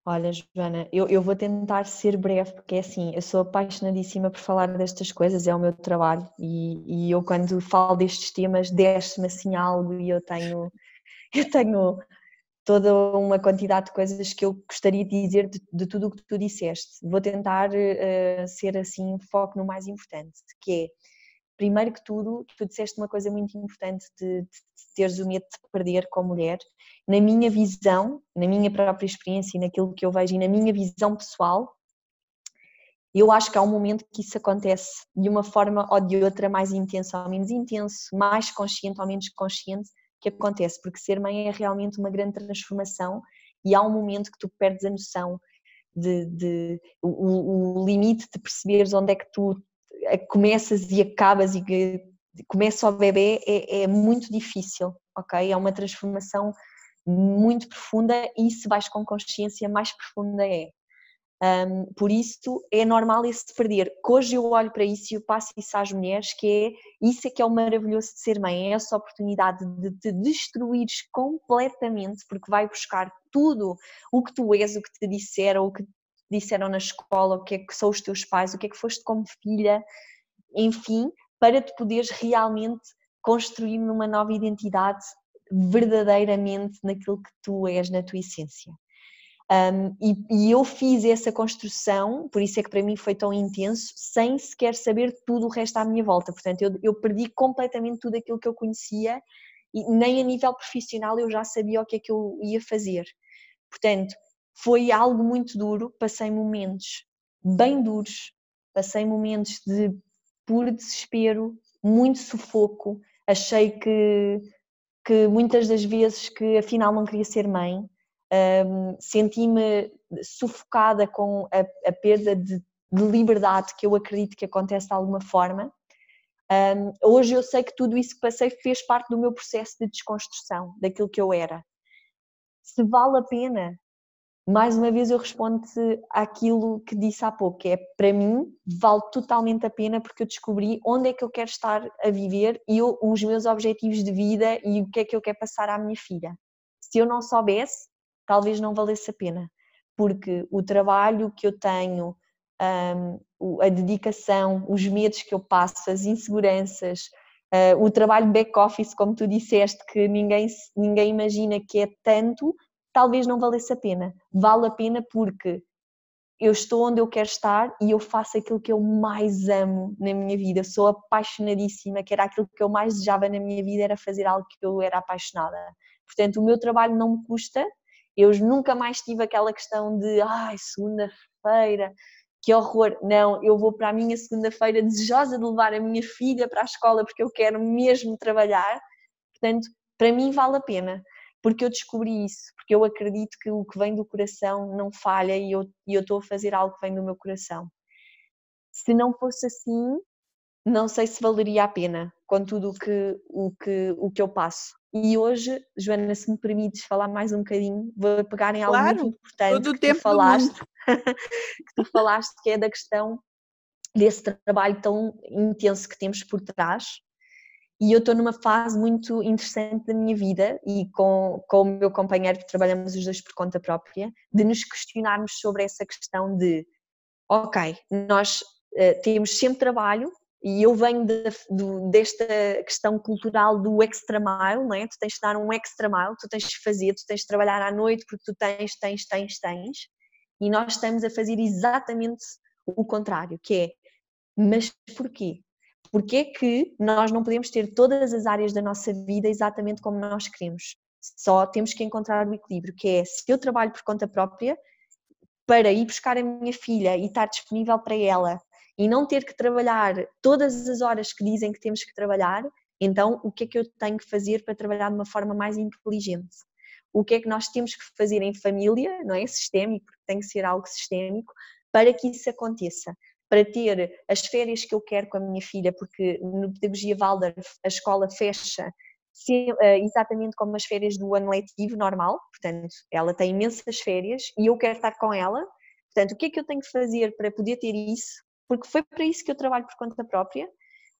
Olha, Joana, eu, eu vou tentar ser breve, porque é assim, eu sou apaixonadíssima por falar destas coisas, é o meu trabalho, e, e eu quando falo destes temas desce-me assim algo e eu tenho, (laughs) eu tenho toda uma quantidade de coisas que eu gostaria de dizer de, de tudo o que tu disseste. Vou tentar uh, ser assim, foco no mais importante, que é primeiro que tudo, tu disseste uma coisa muito importante de, de, teres o medo de perder como mulher. Na minha visão, na minha própria experiência e naquilo que eu vejo e na minha visão pessoal, eu acho que há um momento que isso acontece de uma forma ou de outra, mais intensa ou menos intenso, mais consciente ou menos consciente, que acontece, porque ser mãe é realmente uma grande transformação e há um momento que tu perdes a noção de, de o, o, limite de perceberes onde é que tu começas e acabas e começa o bebê é, é muito difícil, ok? É uma transformação muito profunda e se vais com consciência mais profunda é. Um, por isso é normal esse perder. Que hoje eu olho para isso e eu passo isso às mulheres, que é isso é que é o maravilhoso de ser mãe, é essa oportunidade de te destruires completamente, porque vai buscar tudo o que tu és, o que te disseram, o que disseram na escola, o que é que são os teus pais, o que é que foste como filha, enfim, para te poderes realmente construir numa nova identidade verdadeiramente naquilo que tu és, na tua essência. Um, e, e, eu fiz essa construção, por isso é que para mim foi tão intenso, sem sequer saber tudo o resto à minha volta. Portanto, eu, eu perdi completamente tudo aquilo que eu conhecia e nem a nível profissional eu já sabia o que é que eu ia fazer. Portanto, foi algo muito duro, passei momentos bem duros, passei momentos de puro desespero, muito sufoco, achei que, que muitas das vezes que afinal não queria ser mãe, um, senti-me sufocada com a, a perda de, de, liberdade que eu acredito que acontece de alguma forma. Um, hoje eu sei que tudo isso que passei fez parte do meu processo de desconstrução, daquilo que eu era. Se vale a pena mais uma vez eu respondo-te àquilo que disse há pouco, que é para mim vale totalmente a pena porque eu descobri onde é que eu quero estar a viver e eu, os meus objetivos de vida e o que é que eu quero passar à minha filha. Se eu não soubesse, talvez não valesse a pena, porque o trabalho que eu tenho, um, a dedicação, os medos que eu passo, as inseguranças, uh, o trabalho back-office, como tu disseste, que ninguém, ninguém imagina que é tanto, talvez não valesse a pena. Vale a pena porque eu estou onde eu quero estar e eu faço aquilo que eu mais amo na minha vida. Sou apaixonadíssima, que era aquilo que eu mais desejava na minha vida, era fazer algo que eu era apaixonada. Portanto, o meu trabalho não me custa. Eu nunca mais tive aquela questão de, ai, segunda-feira, que horror. Não, eu vou para a minha segunda-feira desejosa de levar a minha filha para a escola porque eu quero mesmo trabalhar. Portanto, para mim vale a pena porque eu descobri isso, porque eu acredito que o que vem do coração não falha e eu, e eu estou a fazer algo que vem do meu coração. Se não fosse assim, não sei se valeria a pena com tudo o que, o que, o que eu passo. E hoje, Joana, se me permites falar mais um bocadinho, vou pegar em algo claro, muito importante que, tu falaste, (laughs) que tu falaste, que é da questão desse trabalho tão intenso que temos por trás, e eu estou numa fase muito interessante da minha vida e com, com o meu companheiro, que trabalhamos os dois por conta própria, de nos questionarmos sobre essa questão de, ok, nós uh, temos sempre trabalho e eu venho de, de, desta questão cultural do extra mile, não é? Tu tens de dar um extra mile, tu tens de fazer, tu tens de trabalhar à noite porque tu tens, tens, tens, tens, e nós estamos a fazer exatamente o contrário, que é, mas porquê? Porque é que nós não podemos ter todas as áreas da nossa vida exatamente como nós queremos? Só temos que encontrar o equilíbrio, que é se eu trabalho por conta própria, para ir buscar a minha filha e estar disponível para ela e não ter que trabalhar todas as horas que dizem que temos que trabalhar, então o que é que eu tenho que fazer para trabalhar de uma forma mais inteligente? O que é que nós temos que fazer em família, não é? Sistémico, porque tem que ser algo sistémico, para que isso aconteça para ter as férias que eu quero com a minha filha, porque no Pedagogia Waldorf a escola fecha eh, exatamente como as férias do ano letivo normal, portanto, ela tem imensas férias e eu quero estar com ela, Portanto, o que é que eu tenho que fazer para poder ter isso? Porque foi para isso que eu trabalho por conta própria.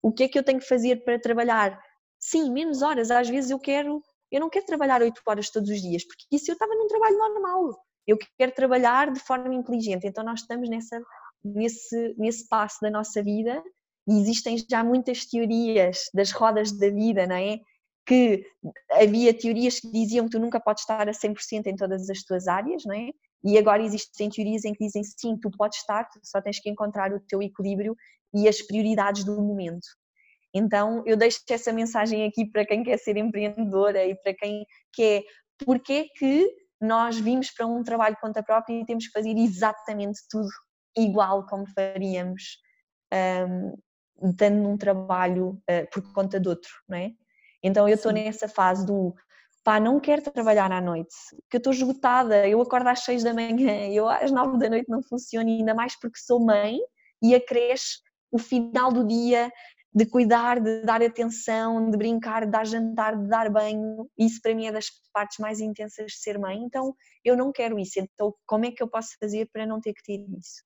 O que é que eu tenho que fazer para trabalhar? Sim, menos horas. Às vezes eu quero, eu não quero trabalhar 8 horas todos os dias, porque isso eu estava num trabalho normal. Eu quero trabalhar de forma inteligente. Então nós estamos nessa, nesse, nesse passo da nossa vida e existem já muitas teorias das rodas da vida, não é? Que havia teorias que diziam que tu nunca podes estar a 100% em todas as tuas áreas, não é? E agora existem teorias em que dizem sim, tu podes estar, tu só tens que encontrar o teu equilíbrio e as prioridades do momento. Então eu deixo essa mensagem aqui para quem quer ser empreendedora e para quem quer, porque que nós vimos para um trabalho de conta própria e temos que fazer exatamente tudo igual como faríamos um, estando num trabalho uh, por conta de outro, não é? Então eu estou nessa fase do pá, não quero trabalhar à noite, que eu estou esgotada, eu acordo às seis da manhã, eu às nove da noite não funciona, ainda mais porque sou mãe e acresce o final do dia de cuidar, de dar atenção, de brincar, de dar jantar, de dar banho. Isso para mim é das partes mais intensas de ser mãe. Então eu não quero isso. Então como é que eu posso fazer para não ter que ter isso?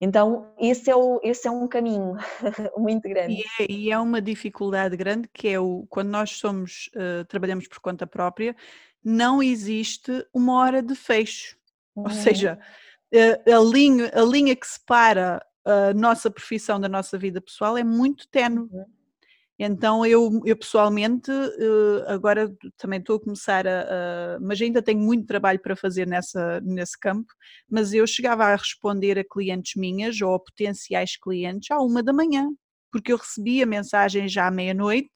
Então, esse é, o, esse é um caminho (laughs) muito grande. E é, e é, uma dificuldade grande que é o, quando nós somos, uh, trabalhamos por conta própria, não existe uma hora de fecho. Uhum. Ou seja, uh, a, linha, a linha que separa a nossa profissão da nossa vida pessoal é muito tenue. Uhum. Então eu, eu pessoalmente eh, agora também estou a começar a, a, mas ainda tenho muito trabalho para fazer nessa, nesse campo, mas eu chegava a responder a clientes minhas ou a potenciais clientes à uma da manhã, porque eu recebia mensagens já à meia-noite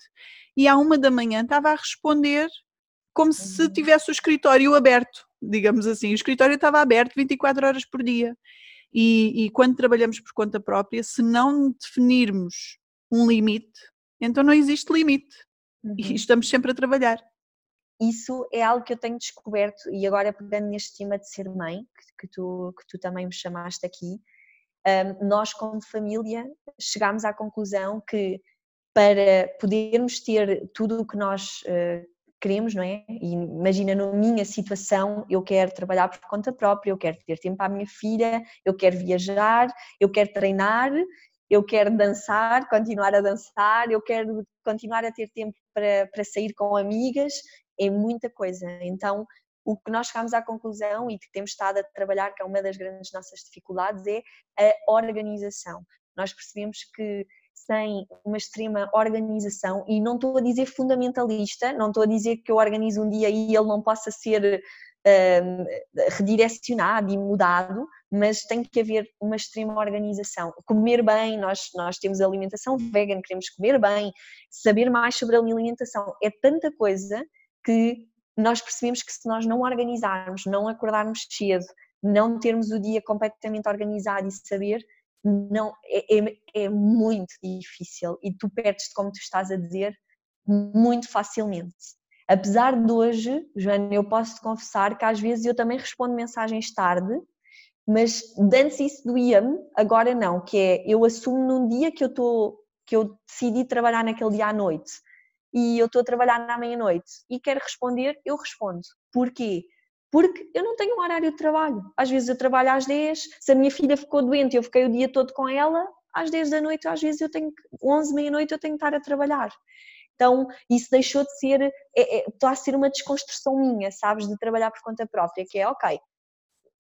e à uma da manhã estava a responder como se uhum. tivesse o escritório aberto, digamos assim. O escritório estava aberto 24 horas por dia. E, e quando trabalhamos por conta própria, se não definirmos um limite, então não existe limite uhum. e estamos sempre a trabalhar. Isso é algo que eu tenho descoberto e agora pegando neste tema de ser mãe, que, que tu, que tu também me chamaste aqui, um, nós como família chegámos à conclusão que para podermos ter tudo o que nós uh, queremos, não é? E imagina na minha situação, eu quero trabalhar por conta própria, eu quero ter tempo à minha filha, eu quero viajar, eu quero treinar eu quero dançar, continuar a dançar, eu quero continuar a ter tempo para, para sair com amigas, é muita coisa. Então, o que nós chegamos à conclusão e que temos estado a trabalhar, que é uma das grandes nossas dificuldades, é a organização. Nós percebemos que sem uma extrema organização, e não estou a dizer fundamentalista, não estou a dizer que eu organizo um dia e ele não possa ser uh, redirecionado e mudado, mas tem que haver uma extrema organização. Comer bem, nós, nós temos alimentação vegan, queremos comer bem, saber mais sobre a alimentação. É tanta coisa que nós percebemos que se nós não organizarmos, não acordarmos cedo, não termos o dia completamente organizado e saber, não é, é, é muito difícil e tu perdes, como tu estás a dizer, muito facilmente. Apesar de hoje, Joana, eu posso te confessar que às vezes eu também respondo mensagens tarde mas antes isso doía-me, agora não, que é eu assumo num dia que eu estou que eu decidi trabalhar naquele dia à noite e eu estou a trabalhar na meia-noite e quero responder, eu respondo. Porquê? Porque eu não tenho um horário de trabalho. Às vezes eu trabalho às 10, se a minha filha ficou doente, eu fiquei o dia todo com ela, às 10 da noite, às vezes eu tenho 11, meia-noite, eu tenho que estar a trabalhar. Então, isso deixou de ser, é, é, está a ser uma desconstrução minha, sabes, de trabalhar por conta própria, que é, ok,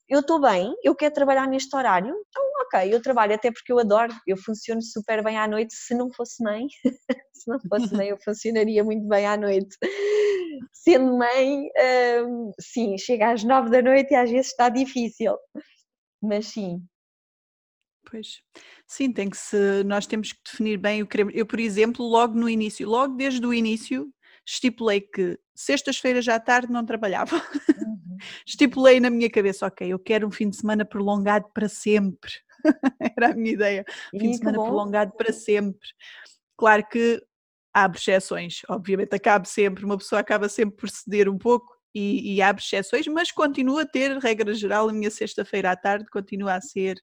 eu estou bem, eu quero trabalhar neste horário, então ok, eu trabalho até porque eu adoro, eu funciono super bem à noite, se não fosse mãe, (laughs) se não fosse mãe eu funcionaria muito bem à noite. Sendo mãe, hum, sim, chega às nove da noite e às vezes está difícil, mas sim. Pois, sim, tem que se, nós temos que definir bem o que queremos. Eu, por exemplo, logo no início, logo desde o início, estipulei que sextas-feiras à tarde não trabalhava. Uhum. (laughs) estipulei na minha cabeça, ok, eu quero um fim de semana prolongado para sempre. (laughs) Era a minha ideia. Fim de semana bom. prolongado para sempre. Claro que há exceções, obviamente acaba sempre, uma pessoa acaba sempre por ceder um pouco e, e há exceções, mas continua a ter, regra geral, a minha sexta-feira à tarde continua a ser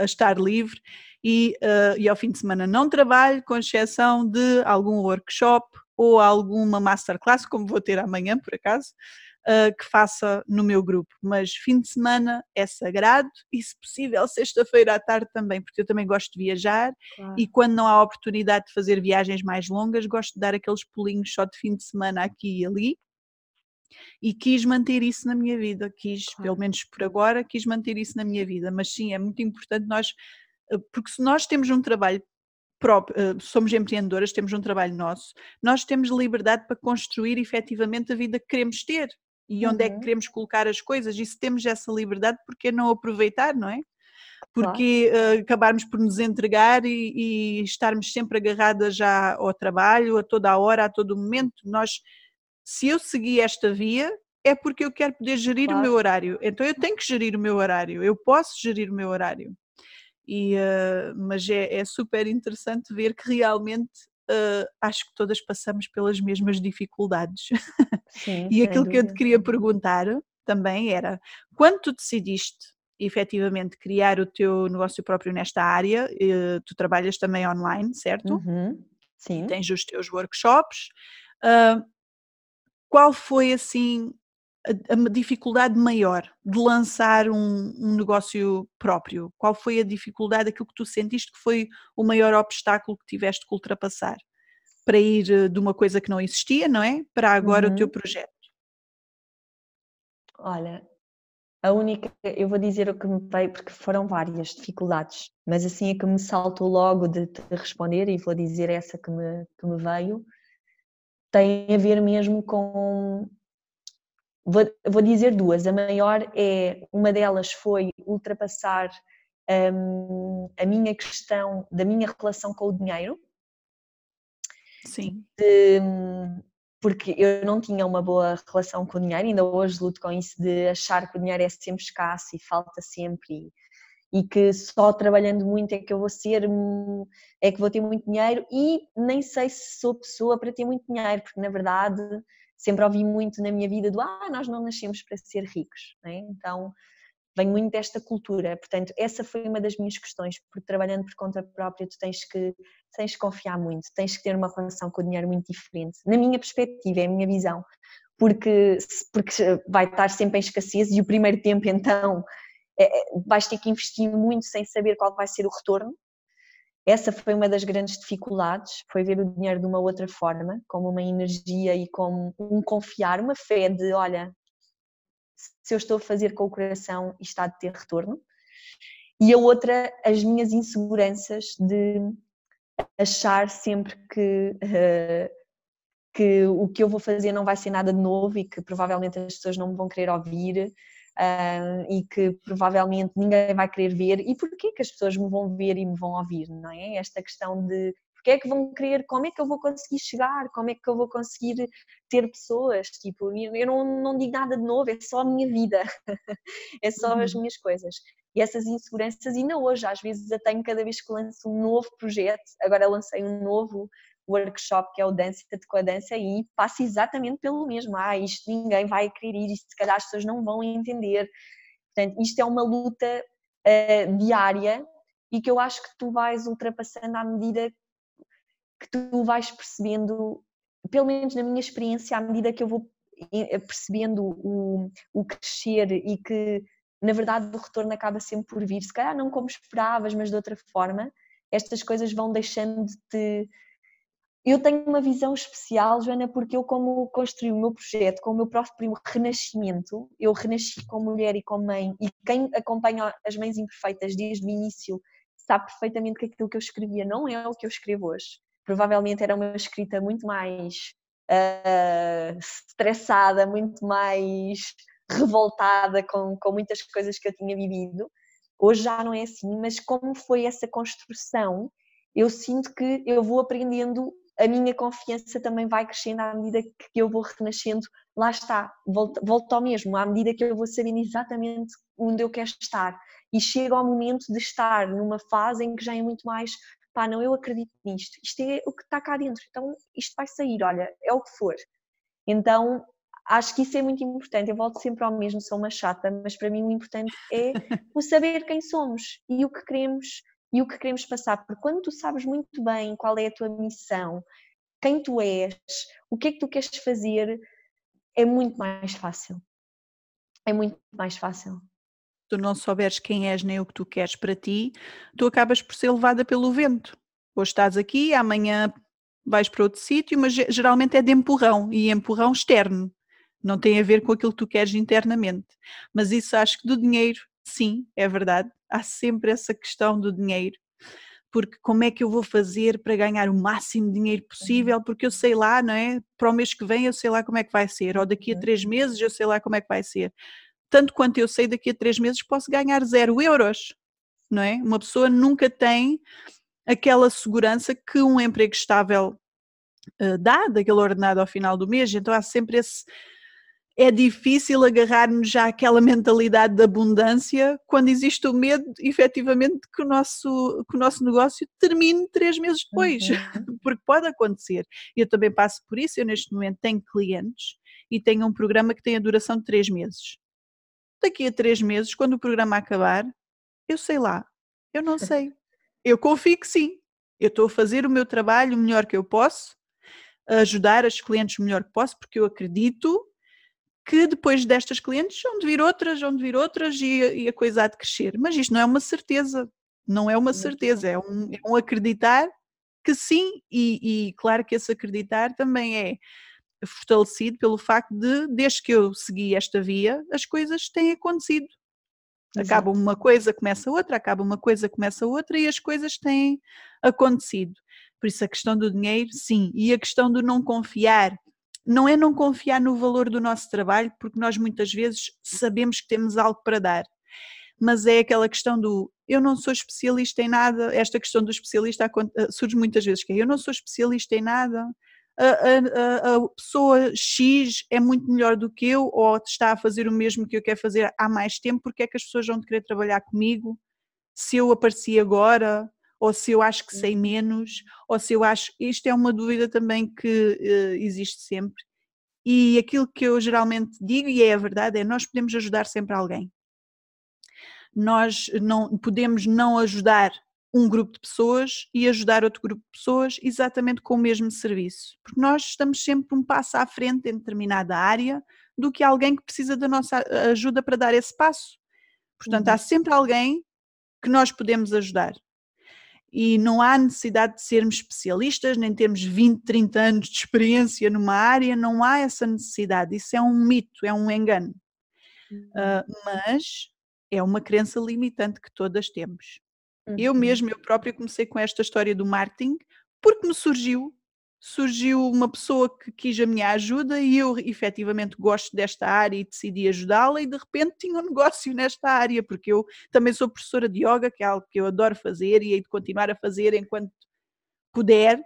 a estar livre e, uh, e ao fim de semana não trabalho, com exceção de algum workshop ou alguma masterclass, como vou ter amanhã, por acaso, uh, que faça no meu grupo, mas fim de semana é sagrado e, se possível, sexta-feira à tarde também, porque eu também gosto de viajar claro. e quando não há oportunidade de fazer viagens mais longas, gosto de dar aqueles pulinhos só de fim de semana aqui e ali. E quis manter isso na minha vida, quis, claro. pelo menos por agora, quis manter isso na minha vida. Mas sim, é muito importante nós, ah, porque se nós temos um trabalho próprio, eh, somos empreendedoras, temos um trabalho nosso, nós temos liberdade para construir efetivamente a vida que queremos ter e onde uhum. é que uhum. queremos colocar as coisas. E se temos essa liberdade, por que não aproveitar, não é? Porque claro. uh, acabarmos por nos entregar e, e, estarmos sempre agarradas já ao trabalho, a toda a hora, a todo momento. Nós, se eu seguir esta via, é porque eu quero poder gerir claro. o meu horário. Então eu tenho que gerir o meu horário, eu posso gerir o meu horário. E, uh, mas é, é, super interessante ver que realmente uh, acho que todas passamos pelas mesmas dificuldades. Sim, e aquilo dúvida. que eu te queria perguntar também era: quando tu decidiste efetivamente criar o teu negócio próprio nesta área, uh, tu trabalhas também online, certo? Uhum, sim. Tens os teus workshops. Qual foi assim a, a dificuldade maior de lançar um, um, negócio próprio? Qual foi a dificuldade, aquilo que tu sentiste que foi o maior obstáculo que tiveste que ultrapassar para ir eh, de uma coisa que não existia, não é? Para agora uhum. o teu uhum. projeto? Olha, a única, eu vou dizer o que me veio, porque foram várias dificuldades, mas assim é que me saltou logo de te responder e vou dizer essa que me, que me veio, tem a ver mesmo com Vou, vou, dizer duas. A maior é, uma delas foi ultrapassar um, a minha questão da minha relação com o dinheiro. Sim. De, porque eu não tinha uma boa relação com o dinheiro, ainda hoje luto com isso de achar que o dinheiro é sempre escasso e falta sempre e, e que só trabalhando muito é que eu vou ser, é que vou ter muito dinheiro e nem sei se sou pessoa para ter muito dinheiro, porque na verdade sempre ouvi muito na minha vida do ah, nós não nascemos para ser ricos, é? então vem muito desta cultura, portanto essa foi uma das minhas questões, porque trabalhando por conta própria tu tens que, tens que confiar muito, tens que ter uma relação com o dinheiro muito diferente, na minha perspectiva, é a minha visão, porque, porque vai estar sempre em escassez e o primeiro tempo (laughs) então vais ter que investir muito sem saber qual vai ser o retorno, essa foi uma das grandes dificuldades, foi ver o dinheiro de uma outra forma, como uma energia e como um confiar, uma fé de, olha, se eu estou a fazer com o coração está a ter retorno. E a outra, as minhas inseguranças de achar sempre que, uh, que o que eu vou fazer não vai ser nada de novo e que provavelmente as pessoas não me vão querer ouvir uh, e que provavelmente ninguém vai querer ver e porquê que as pessoas me vão ver e me vão ouvir, não é? Esta questão de porque é que vão querer, como é que eu vou conseguir chegar, como é que eu vou conseguir ter pessoas, tipo, eu não, não digo nada de novo, é só a minha vida, (laughs) é só uhum. as minhas coisas. E essas inseguranças, ainda hoje, às vezes, eu tenho cada vez que lanço um novo projeto, agora lancei um novo workshop que é o Dança com a Dança e passa exatamente pelo mesmo. Ah, isto ninguém vai querer ir, isto se calhar as pessoas não vão entender. Portanto, isto é uma luta uh, diária e que eu acho que tu vais ultrapassando à medida que tu vais percebendo, pelo menos na minha experiência, à medida que eu vou eh, percebendo o, o crescer e que na verdade o retorno acaba sempre por vir, se calhar não como esperavas, mas de outra forma, estas coisas vão deixando de te eu tenho uma visão especial, Joana, porque eu, como construí o meu projeto com o meu próprio renascimento, eu renasci como mulher e como mãe, e quem acompanha as Mães Imperfeitas desde o início sabe perfeitamente que aquilo que eu escrevia não é o que eu escrevo hoje. Provavelmente era uma escrita muito mais uh, estressada, muito mais revoltada com, com muitas coisas que eu tinha vivido. Hoje já não é assim, mas como foi essa construção, eu sinto que eu vou aprendendo a minha confiança também vai crescendo à medida que eu vou renascendo. Lá está, volto, volto ao mesmo, à medida que eu vou sabendo exatamente onde eu quero estar. E chego ao momento de estar numa fase em que já é muito mais, pá, não, eu acredito nisto, isto é o que está cá dentro, então isto vai sair, olha, é o que for. Então, acho que isso é muito importante. Eu volto sempre ao mesmo, sou uma chata, mas para mim o importante é (laughs) o saber quem somos e o que queremos e o que queremos passar, porque quando tu sabes muito bem qual é a tua missão, quem tu és, o que é que tu queres fazer, é muito mais fácil. É muito mais fácil. Tu não souberes quem és nem o que tu queres para ti, tu acabas por ser levada pelo vento. Hoje estás aqui, amanhã vais para outro sítio, mas geralmente é de empurrão e empurrão externo. Não tem a ver com aquilo que tu queres internamente. Mas isso acho que do dinheiro, sim, é verdade. Há sempre essa questão do dinheiro porque como é que eu vou fazer para ganhar o máximo de dinheiro possível, uhum. porque eu sei lá, não é? Para o mês que vem eu sei lá como é que vai ser, ou daqui a três meses eu sei lá como é que vai ser. Tanto quanto eu sei, daqui a três meses posso ganhar zero euros, não é? Uma pessoa nunca tem aquela segurança que um emprego estável uh, dá, daquele ordenado ao final do mês, então há sempre esse é difícil agarrar-nos já àquela mentalidade de abundância quando existe o medo, efetivamente, que o nosso, que o nosso negócio termine três meses depois, uhum. (laughs) porque pode acontecer. Eu também passo por isso, eu neste momento tenho clientes e tenho um programa que tem a duração de três meses. Daqui a três meses, quando o programa acabar, eu sei lá, eu não sei. Eu confio que sim. Eu estou a fazer o meu trabalho o melhor que eu posso, a ajudar as clientes o melhor que posso, porque eu acredito que depois destas clientes vão de vir outras, vão de vir outras e, e, a coisa há de crescer. Mas isto não é uma certeza, não é uma certeza, é um, é um acreditar que sim, e, e, claro que esse acreditar também é fortalecido pelo facto de, desde que eu segui esta via, as coisas têm acontecido. Exato. Acaba uma coisa, começa outra, acaba uma coisa, começa outra e as coisas têm acontecido. Por isso a questão do dinheiro, sim, e a questão do não confiar não é não confiar no valor do nosso trabalho, porque nós muitas vezes sabemos que temos algo para dar, mas é aquela questão do eu não sou especialista em nada, esta questão do especialista surge muitas vezes, que é eu não sou especialista em nada, a, a, a, pessoa X é muito melhor do que eu ou está a fazer o mesmo que eu quero fazer há mais tempo, porque é que as pessoas vão querer trabalhar comigo? Se eu apareci agora, ou se eu acho que sei uhum. menos, ou se eu acho. Isto é uma dúvida também que uh, existe sempre. E aquilo que eu geralmente digo, e é a verdade, é nós podemos ajudar sempre alguém. Nós não podemos não ajudar um grupo de pessoas e ajudar outro grupo de pessoas exatamente com o mesmo serviço. Porque nós estamos sempre um passo à frente em determinada área do que alguém que precisa da nossa ajuda para dar esse passo. Portanto, há uhum. sempre alguém que nós podemos ajudar e não há necessidade de sermos especialistas, nem termos 20, 30 anos de experiência numa área, não há essa necessidade. Isso é um mito, é um engano. Uh, mas é uma crença limitante que todas temos. Uhum. Eu mesmo, eu própria comecei com esta história do marketing porque me surgiu surgiu uma pessoa que quis a minha ajuda e eu efetivamente gosto desta área e decidi ajudá-la e de repente tinha um negócio nesta área, porque eu também sou professora de yoga, que é algo que eu adoro fazer e hei de continuar a fazer enquanto puder,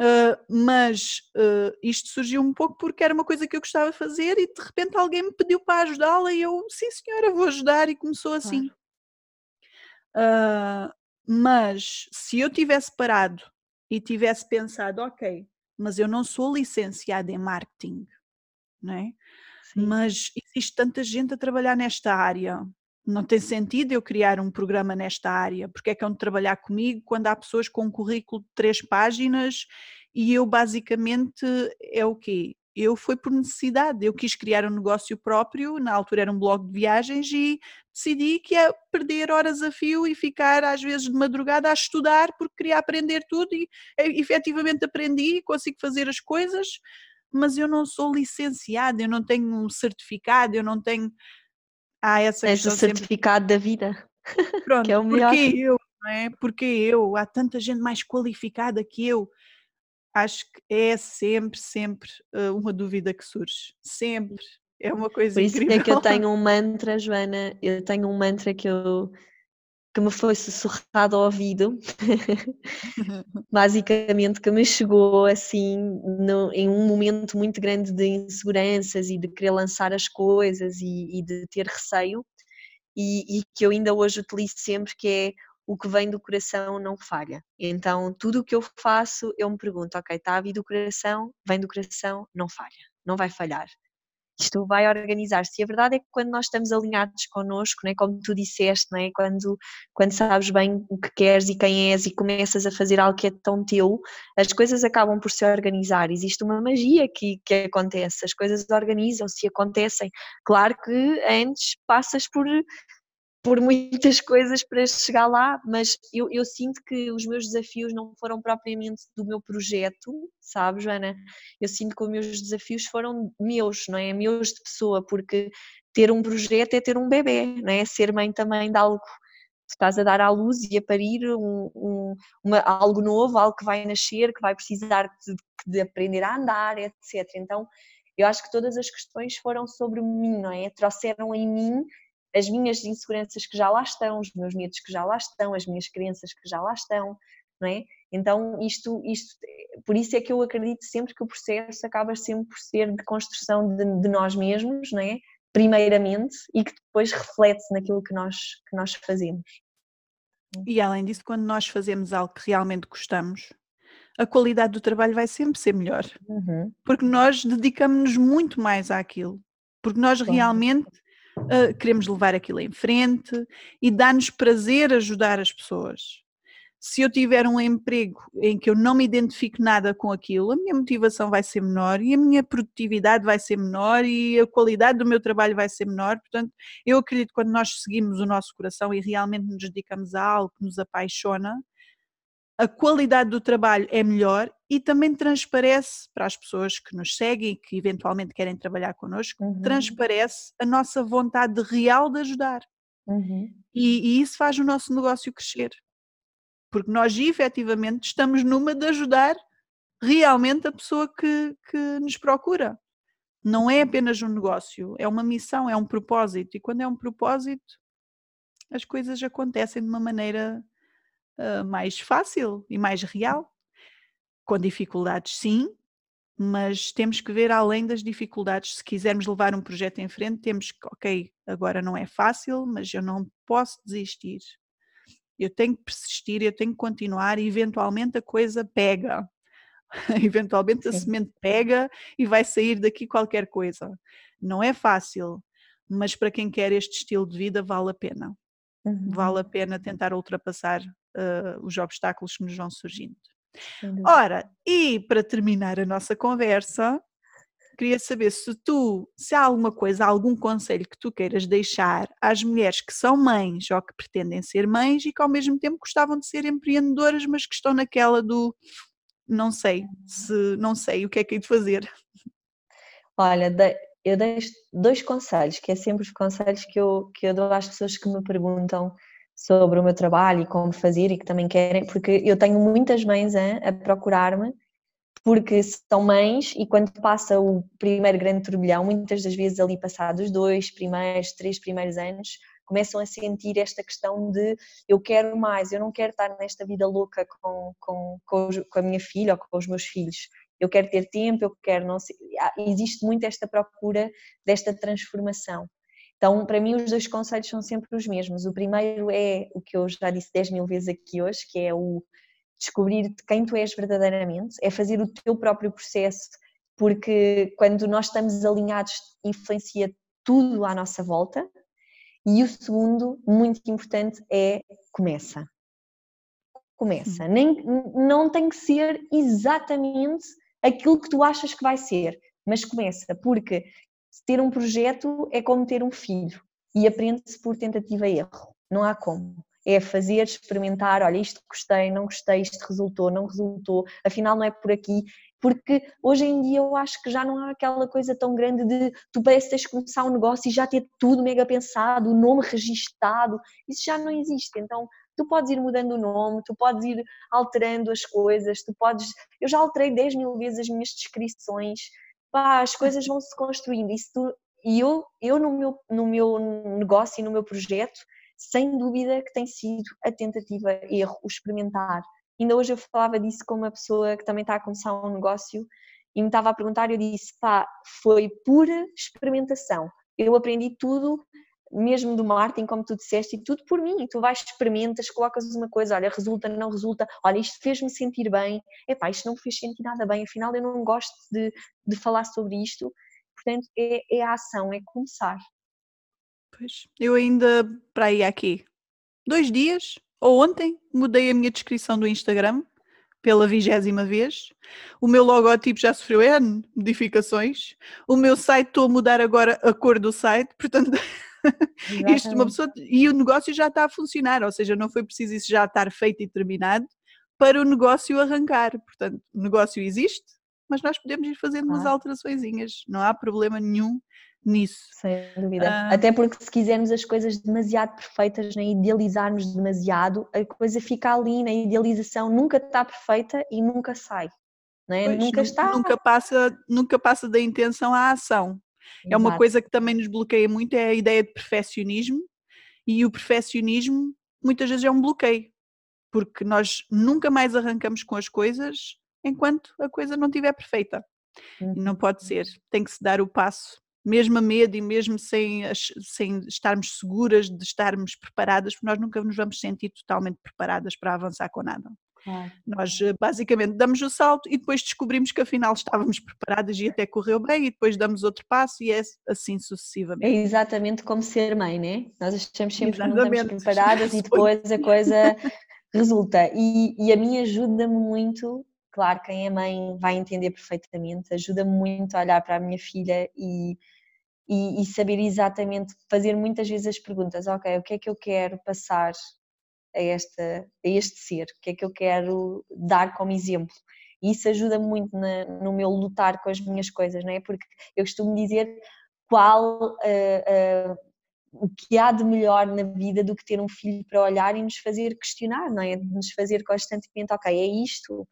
uh, mas uh, isto surgiu um pouco porque era uma coisa que eu gostava de fazer e de repente alguém me pediu para ajudá-la e eu, sim senhora, vou ajudar e começou assim. Claro. Uh, mas se eu tivesse parado e tivesse pensado, ok, mas eu não sou licenciada em marketing, não é? Mas existe tanta gente a trabalhar nesta área. Não tem sentido eu criar um programa nesta área, porque é que é de trabalhar comigo quando há pessoas com um currículo de três páginas e eu basicamente é o quê? eu foi por necessidade. Eu quis criar um negócio próprio, na altura era um blog de viagens e decidi que ia perder horas a fio e ficar às vezes de madrugada a estudar porque queria aprender tudo e efetivamente aprendi, consigo fazer as coisas, mas eu não sou licenciada, eu não tenho um certificado, eu não tenho. Ah, essa Tens o certificado sempre... da vida. (laughs) Pronto, que é o melhor. Porque eu, não é? Porque eu, há tanta gente mais qualificada que eu acho que é sempre, sempre uh, uma dúvida que surge. Sempre. É uma coisa Por isso incrível. é que eu tenho um mantra, Joana, eu tenho um mantra que eu que me foi sussurrado ao ouvido, (laughs) basicamente que me chegou assim no, em um momento muito grande de inseguranças e de querer lançar as coisas e, e de ter receio e, e, que eu ainda hoje utilizo sempre que é o que vem do coração não falha. Então, tudo o que eu faço, eu me pergunto, ok, está a vir do coração, vem do coração, não falha, não vai falhar. Isto vai organizar-se. E a verdade é que quando nós estamos alinhados connosco, né, como tu disseste, né, quando, quando sabes bem o que queres e quem és e começas a fazer algo que é tão teu, as coisas acabam por se organizar. Existe uma magia que, que acontece, as coisas organizam-se e acontecem. Claro que antes passas por por muitas coisas para chegar lá, mas eu, eu, sinto que os meus desafios não foram propriamente do meu projeto, sabes, Joana? Eu sinto que os meus desafios foram meus, não é? Meus de pessoa, porque ter um projeto é ter um bebê, não é? Ser mãe também de algo. Estás a dar à luz e a parir um, um, uma, algo novo, algo que vai nascer, que vai precisar de, de aprender a andar, etc. Então, eu acho que todas as questões foram sobre mim, não é? Trouxeram em mim as minhas inseguranças que já lá estão, os meus medos que já lá estão, as minhas crenças que já lá estão, não é? Então, isto, isto, por isso é que eu acredito sempre que o processo acaba sempre por ser de construção de, de nós mesmos, não é? Primeiramente, e que depois reflete naquilo que nós, que nós fazemos. E além disso, quando nós fazemos algo que realmente gostamos, a qualidade do trabalho vai sempre ser melhor. Uhum. Porque nós dedicamos-nos muito mais àquilo. Porque nós realmente uh, queremos levar aquilo em frente e dá-nos prazer ajudar as pessoas. Se eu tiver um emprego em que eu não me identifico nada com aquilo, a minha motivação vai ser menor e a minha produtividade vai ser menor e a qualidade do meu trabalho vai ser menor. Portanto, eu acredito que quando nós seguimos o nosso coração e realmente nos dedicamos a algo que nos apaixona, a qualidade do trabalho é melhor e também transparece para as pessoas que nos seguem e que eventualmente querem trabalhar connosco, uhum. transparece a nossa vontade real de ajudar. Uhum. E, e, isso faz o nosso negócio crescer. Porque nós efetivamente estamos numa de ajudar realmente a pessoa que, que nos procura. Não é apenas um negócio, é uma missão, é um propósito. E quando é um propósito, as coisas acontecem de uma maneira uh, mais fácil e mais real. Com dificuldades, sim, mas temos que ver além das dificuldades. Se quisermos levar um projeto em frente, temos que, ok, agora não é fácil, mas eu não posso desistir. Eu tenho que persistir, eu tenho que continuar e eventualmente a coisa pega. (laughs) eventualmente a semente pega e vai sair daqui qualquer coisa. Não é fácil, mas para quem quer este estilo de vida vale a pena. Uhum. Vale a pena tentar ultrapassar uh, os obstáculos que nos vão surgindo. Ora, e para terminar a nossa conversa, queria saber se tu, se há alguma coisa, algum conselho que tu queiras deixar às mulheres que são mães ou que pretendem ser mães e que ao mesmo tempo gostavam de ser empreendedoras, mas que estão naquela do não sei, se não sei o que é que hei de fazer. Olha, eu deixo dois conselhos, que é sempre os conselhos que eu, que eu dou às pessoas que me perguntam sobre o meu trabalho e como fazer e que também querem, porque eu tenho muitas mães a, a procurar-me porque são mães e quando passa o primeiro grande turbilhão, muitas das vezes ali passados dois primeiros, três primeiros anos, começam a sentir esta questão de eu quero mais, eu não quero estar nesta vida louca com, com, com, a minha filha ou com os meus filhos. Eu quero ter tempo, eu quero não sei. Existe muito esta procura desta transformação. Então, para mim, os dois conselhos são sempre os mesmos. O primeiro é o que eu já disse 10 mil vezes aqui hoje, que é o descobrir quem tu és verdadeiramente, é fazer o teu próprio processo, porque quando nós estamos alinhados, influencia tudo à nossa volta. E o segundo, muito importante, é começa. Começa. Nem, não tem que ser exatamente aquilo que tu achas que vai ser, mas começa, porque ter um projeto é como ter um filho e aprende-se por tentativa e erro, não há como. É fazer, experimentar, olha, isto gostei, não gostei, isto resultou, não resultou, afinal não é por aqui, porque hoje em dia eu acho que já não há aquela coisa tão grande de tu parece teres começar um negócio e já ter tudo mega pensado, o nome registado, isso já não existe, então tu podes ir mudando o nome, tu podes ir alterando as coisas, tu podes, eu já alterei 10 mil vezes as minhas descrições, pá, as coisas vão se construindo. Tu, e eu, eu no, meu, no meu negócio e no meu projeto, sem dúvida que tem sido a tentativa, erro, o experimentar. Ainda hoje eu falava disso com uma pessoa que também está a começar um negócio e me estava a perguntar, eu disse, pá, foi pura experimentação. Eu aprendi tudo mesmo do marketing, como tu disseste, e tudo por mim. Tu vais, experimentas, colocas uma coisa, olha, resulta, não resulta, olha, isto fez-me sentir bem, epá, isto não me fez sentir nada bem, afinal eu não gosto de, de falar sobre isto. portanto é, é a ação, é começar. Pois, eu ainda para aí aqui, dois dias, ou ontem, mudei a minha descrição do Instagram pela vigésima vez. O meu logotipo já sofreu N modificações. O meu site estou a mudar agora a cor do site, portanto. (laughs) (laughs) Isto uma pessoa e o negócio já está a funcionar, ou seja, não foi preciso isso já estar feito e terminado para o negócio arrancar. Portanto, o negócio existe, mas nós podemos ir fazendo claro. umas alterações, não há problema nenhum nisso. Sem dúvida. Ah. Até porque se quisermos as coisas demasiado perfeitas, né, idealizarmos demasiado, a coisa fica ali na idealização, nunca está perfeita e nunca sai. Né? Pois, nunca está. Nunca passa, nunca passa da intenção à ação. Exato. É uma coisa que também nos bloqueia muito, é a ideia de perfeccionismo, e o perfeccionismo muitas vezes é um bloqueio, porque nós nunca mais arrancamos com as coisas enquanto a coisa não estiver perfeita. Uhum. Não pode ser, tem que se dar o passo mesmo a medo e mesmo sem, sem estarmos seguras de estarmos preparadas, porque nós nunca nos vamos sentir totalmente preparadas para avançar com nada. Nós eh, basicamente damos o salto e depois descobrimos que afinal estávamos preparadas e até correu bem, e depois damos outro passo e é assim sucessivamente. É exatamente como ser mãe, né? Nós achamos sempre exatamente. que não estamos preparadas e (laughs) depois a coisa (laughs) resulta. E, e a mim ajuda-me muito claro, quem é mãe vai entender perfeitamente, ajuda-me muito a olhar para a minha filha e, e, e, saber exatamente, fazer muitas vezes as perguntas, ok, o que é que eu quero passar a, esta, a este ser, o que é que eu quero dar como exemplo. E isso ajuda muito na, no meu lutar com as minhas coisas, não é? Porque eu costumo dizer qual uh, uh, o que há de melhor na vida do que ter um filho para olhar e nos fazer questionar, não é? Nos fazer constantemente, ok, é isto,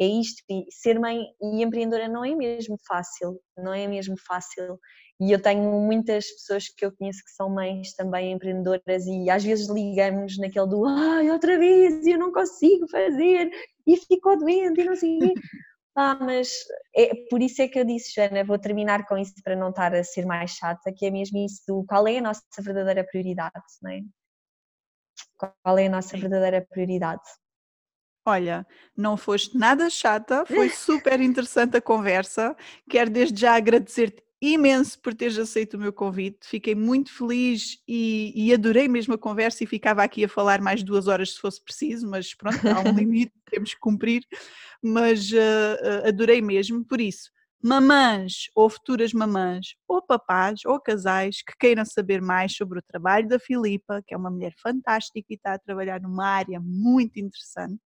é isto, e ser mãe e empreendedora não é mesmo fácil, não é mesmo fácil. E eu tenho muitas pessoas que eu conheço que são mães também empreendedoras e às vezes ligamos naquele do ai, outra vez, eu não consigo fazer e ficou doente e não sei (laughs) Ah, mas é, por isso é que eu disse, Jana, vou terminar com isso para não estar a ser mais chata, que é mesmo isso do qual é a nossa verdadeira prioridade, não é? Qual é a nossa verdadeira prioridade? Olha, não foste nada chata, foi (laughs) super interessante a conversa. Quero desde já agradecer-te imenso por teres aceito o meu convite. Fiquei muito feliz e, e, adorei mesmo a conversa e ficava aqui a falar mais duas horas se fosse preciso, mas pronto, há um (laughs) limite, temos que cumprir. Mas uh, adorei mesmo, por isso mamãs ou futuras mamãs, ou papás ou casais que queiram saber mais sobre o trabalho da Filipa, que é uma mulher fantástica e está a trabalhar numa área muito interessante,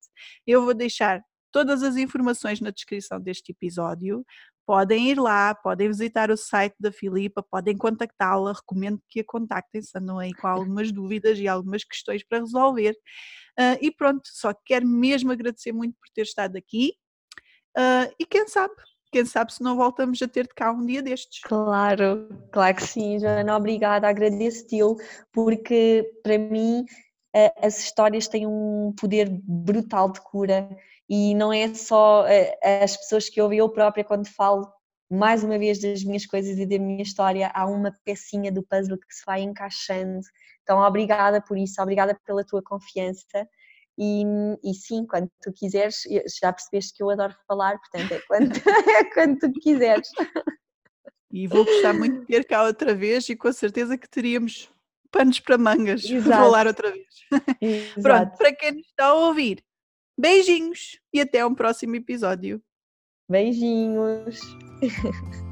eu vou deixar todas as informações na descrição deste episódio. Podem ir lá, podem visitar o site da Filipa, podem contactá-la. Recomendo que a contactem se andam aí com algumas (laughs) dúvidas e algumas questões para resolver. Uh, e pronto, só quero mesmo agradecer muito por ter estado aqui. Uh, e quem sabe, quem sabe se não voltamos a ter de cá um dia destes. Claro, claro que sim, Joana, obrigada, agradeço-te porque para mim as histórias têm um poder brutal de cura e não é só as pessoas que ouvem eu própria quando falo mais uma vez das minhas coisas e da minha história, há uma pecinha do puzzle que se vai encaixando. Então, obrigada por isso, obrigada pela tua confiança e, e, sim, quando tu quiseres, já percebeste que eu adoro falar, portanto é quando, (laughs) é quando tu quiseres. E vou gostar muito de ter cá outra vez e com certeza que teríamos panos para mangas (laughs) Exato. falar outra vez. (laughs) Exato. Pronto, para quem nos está a ouvir, beijinhos e até um próximo episódio. Beijinhos. (laughs)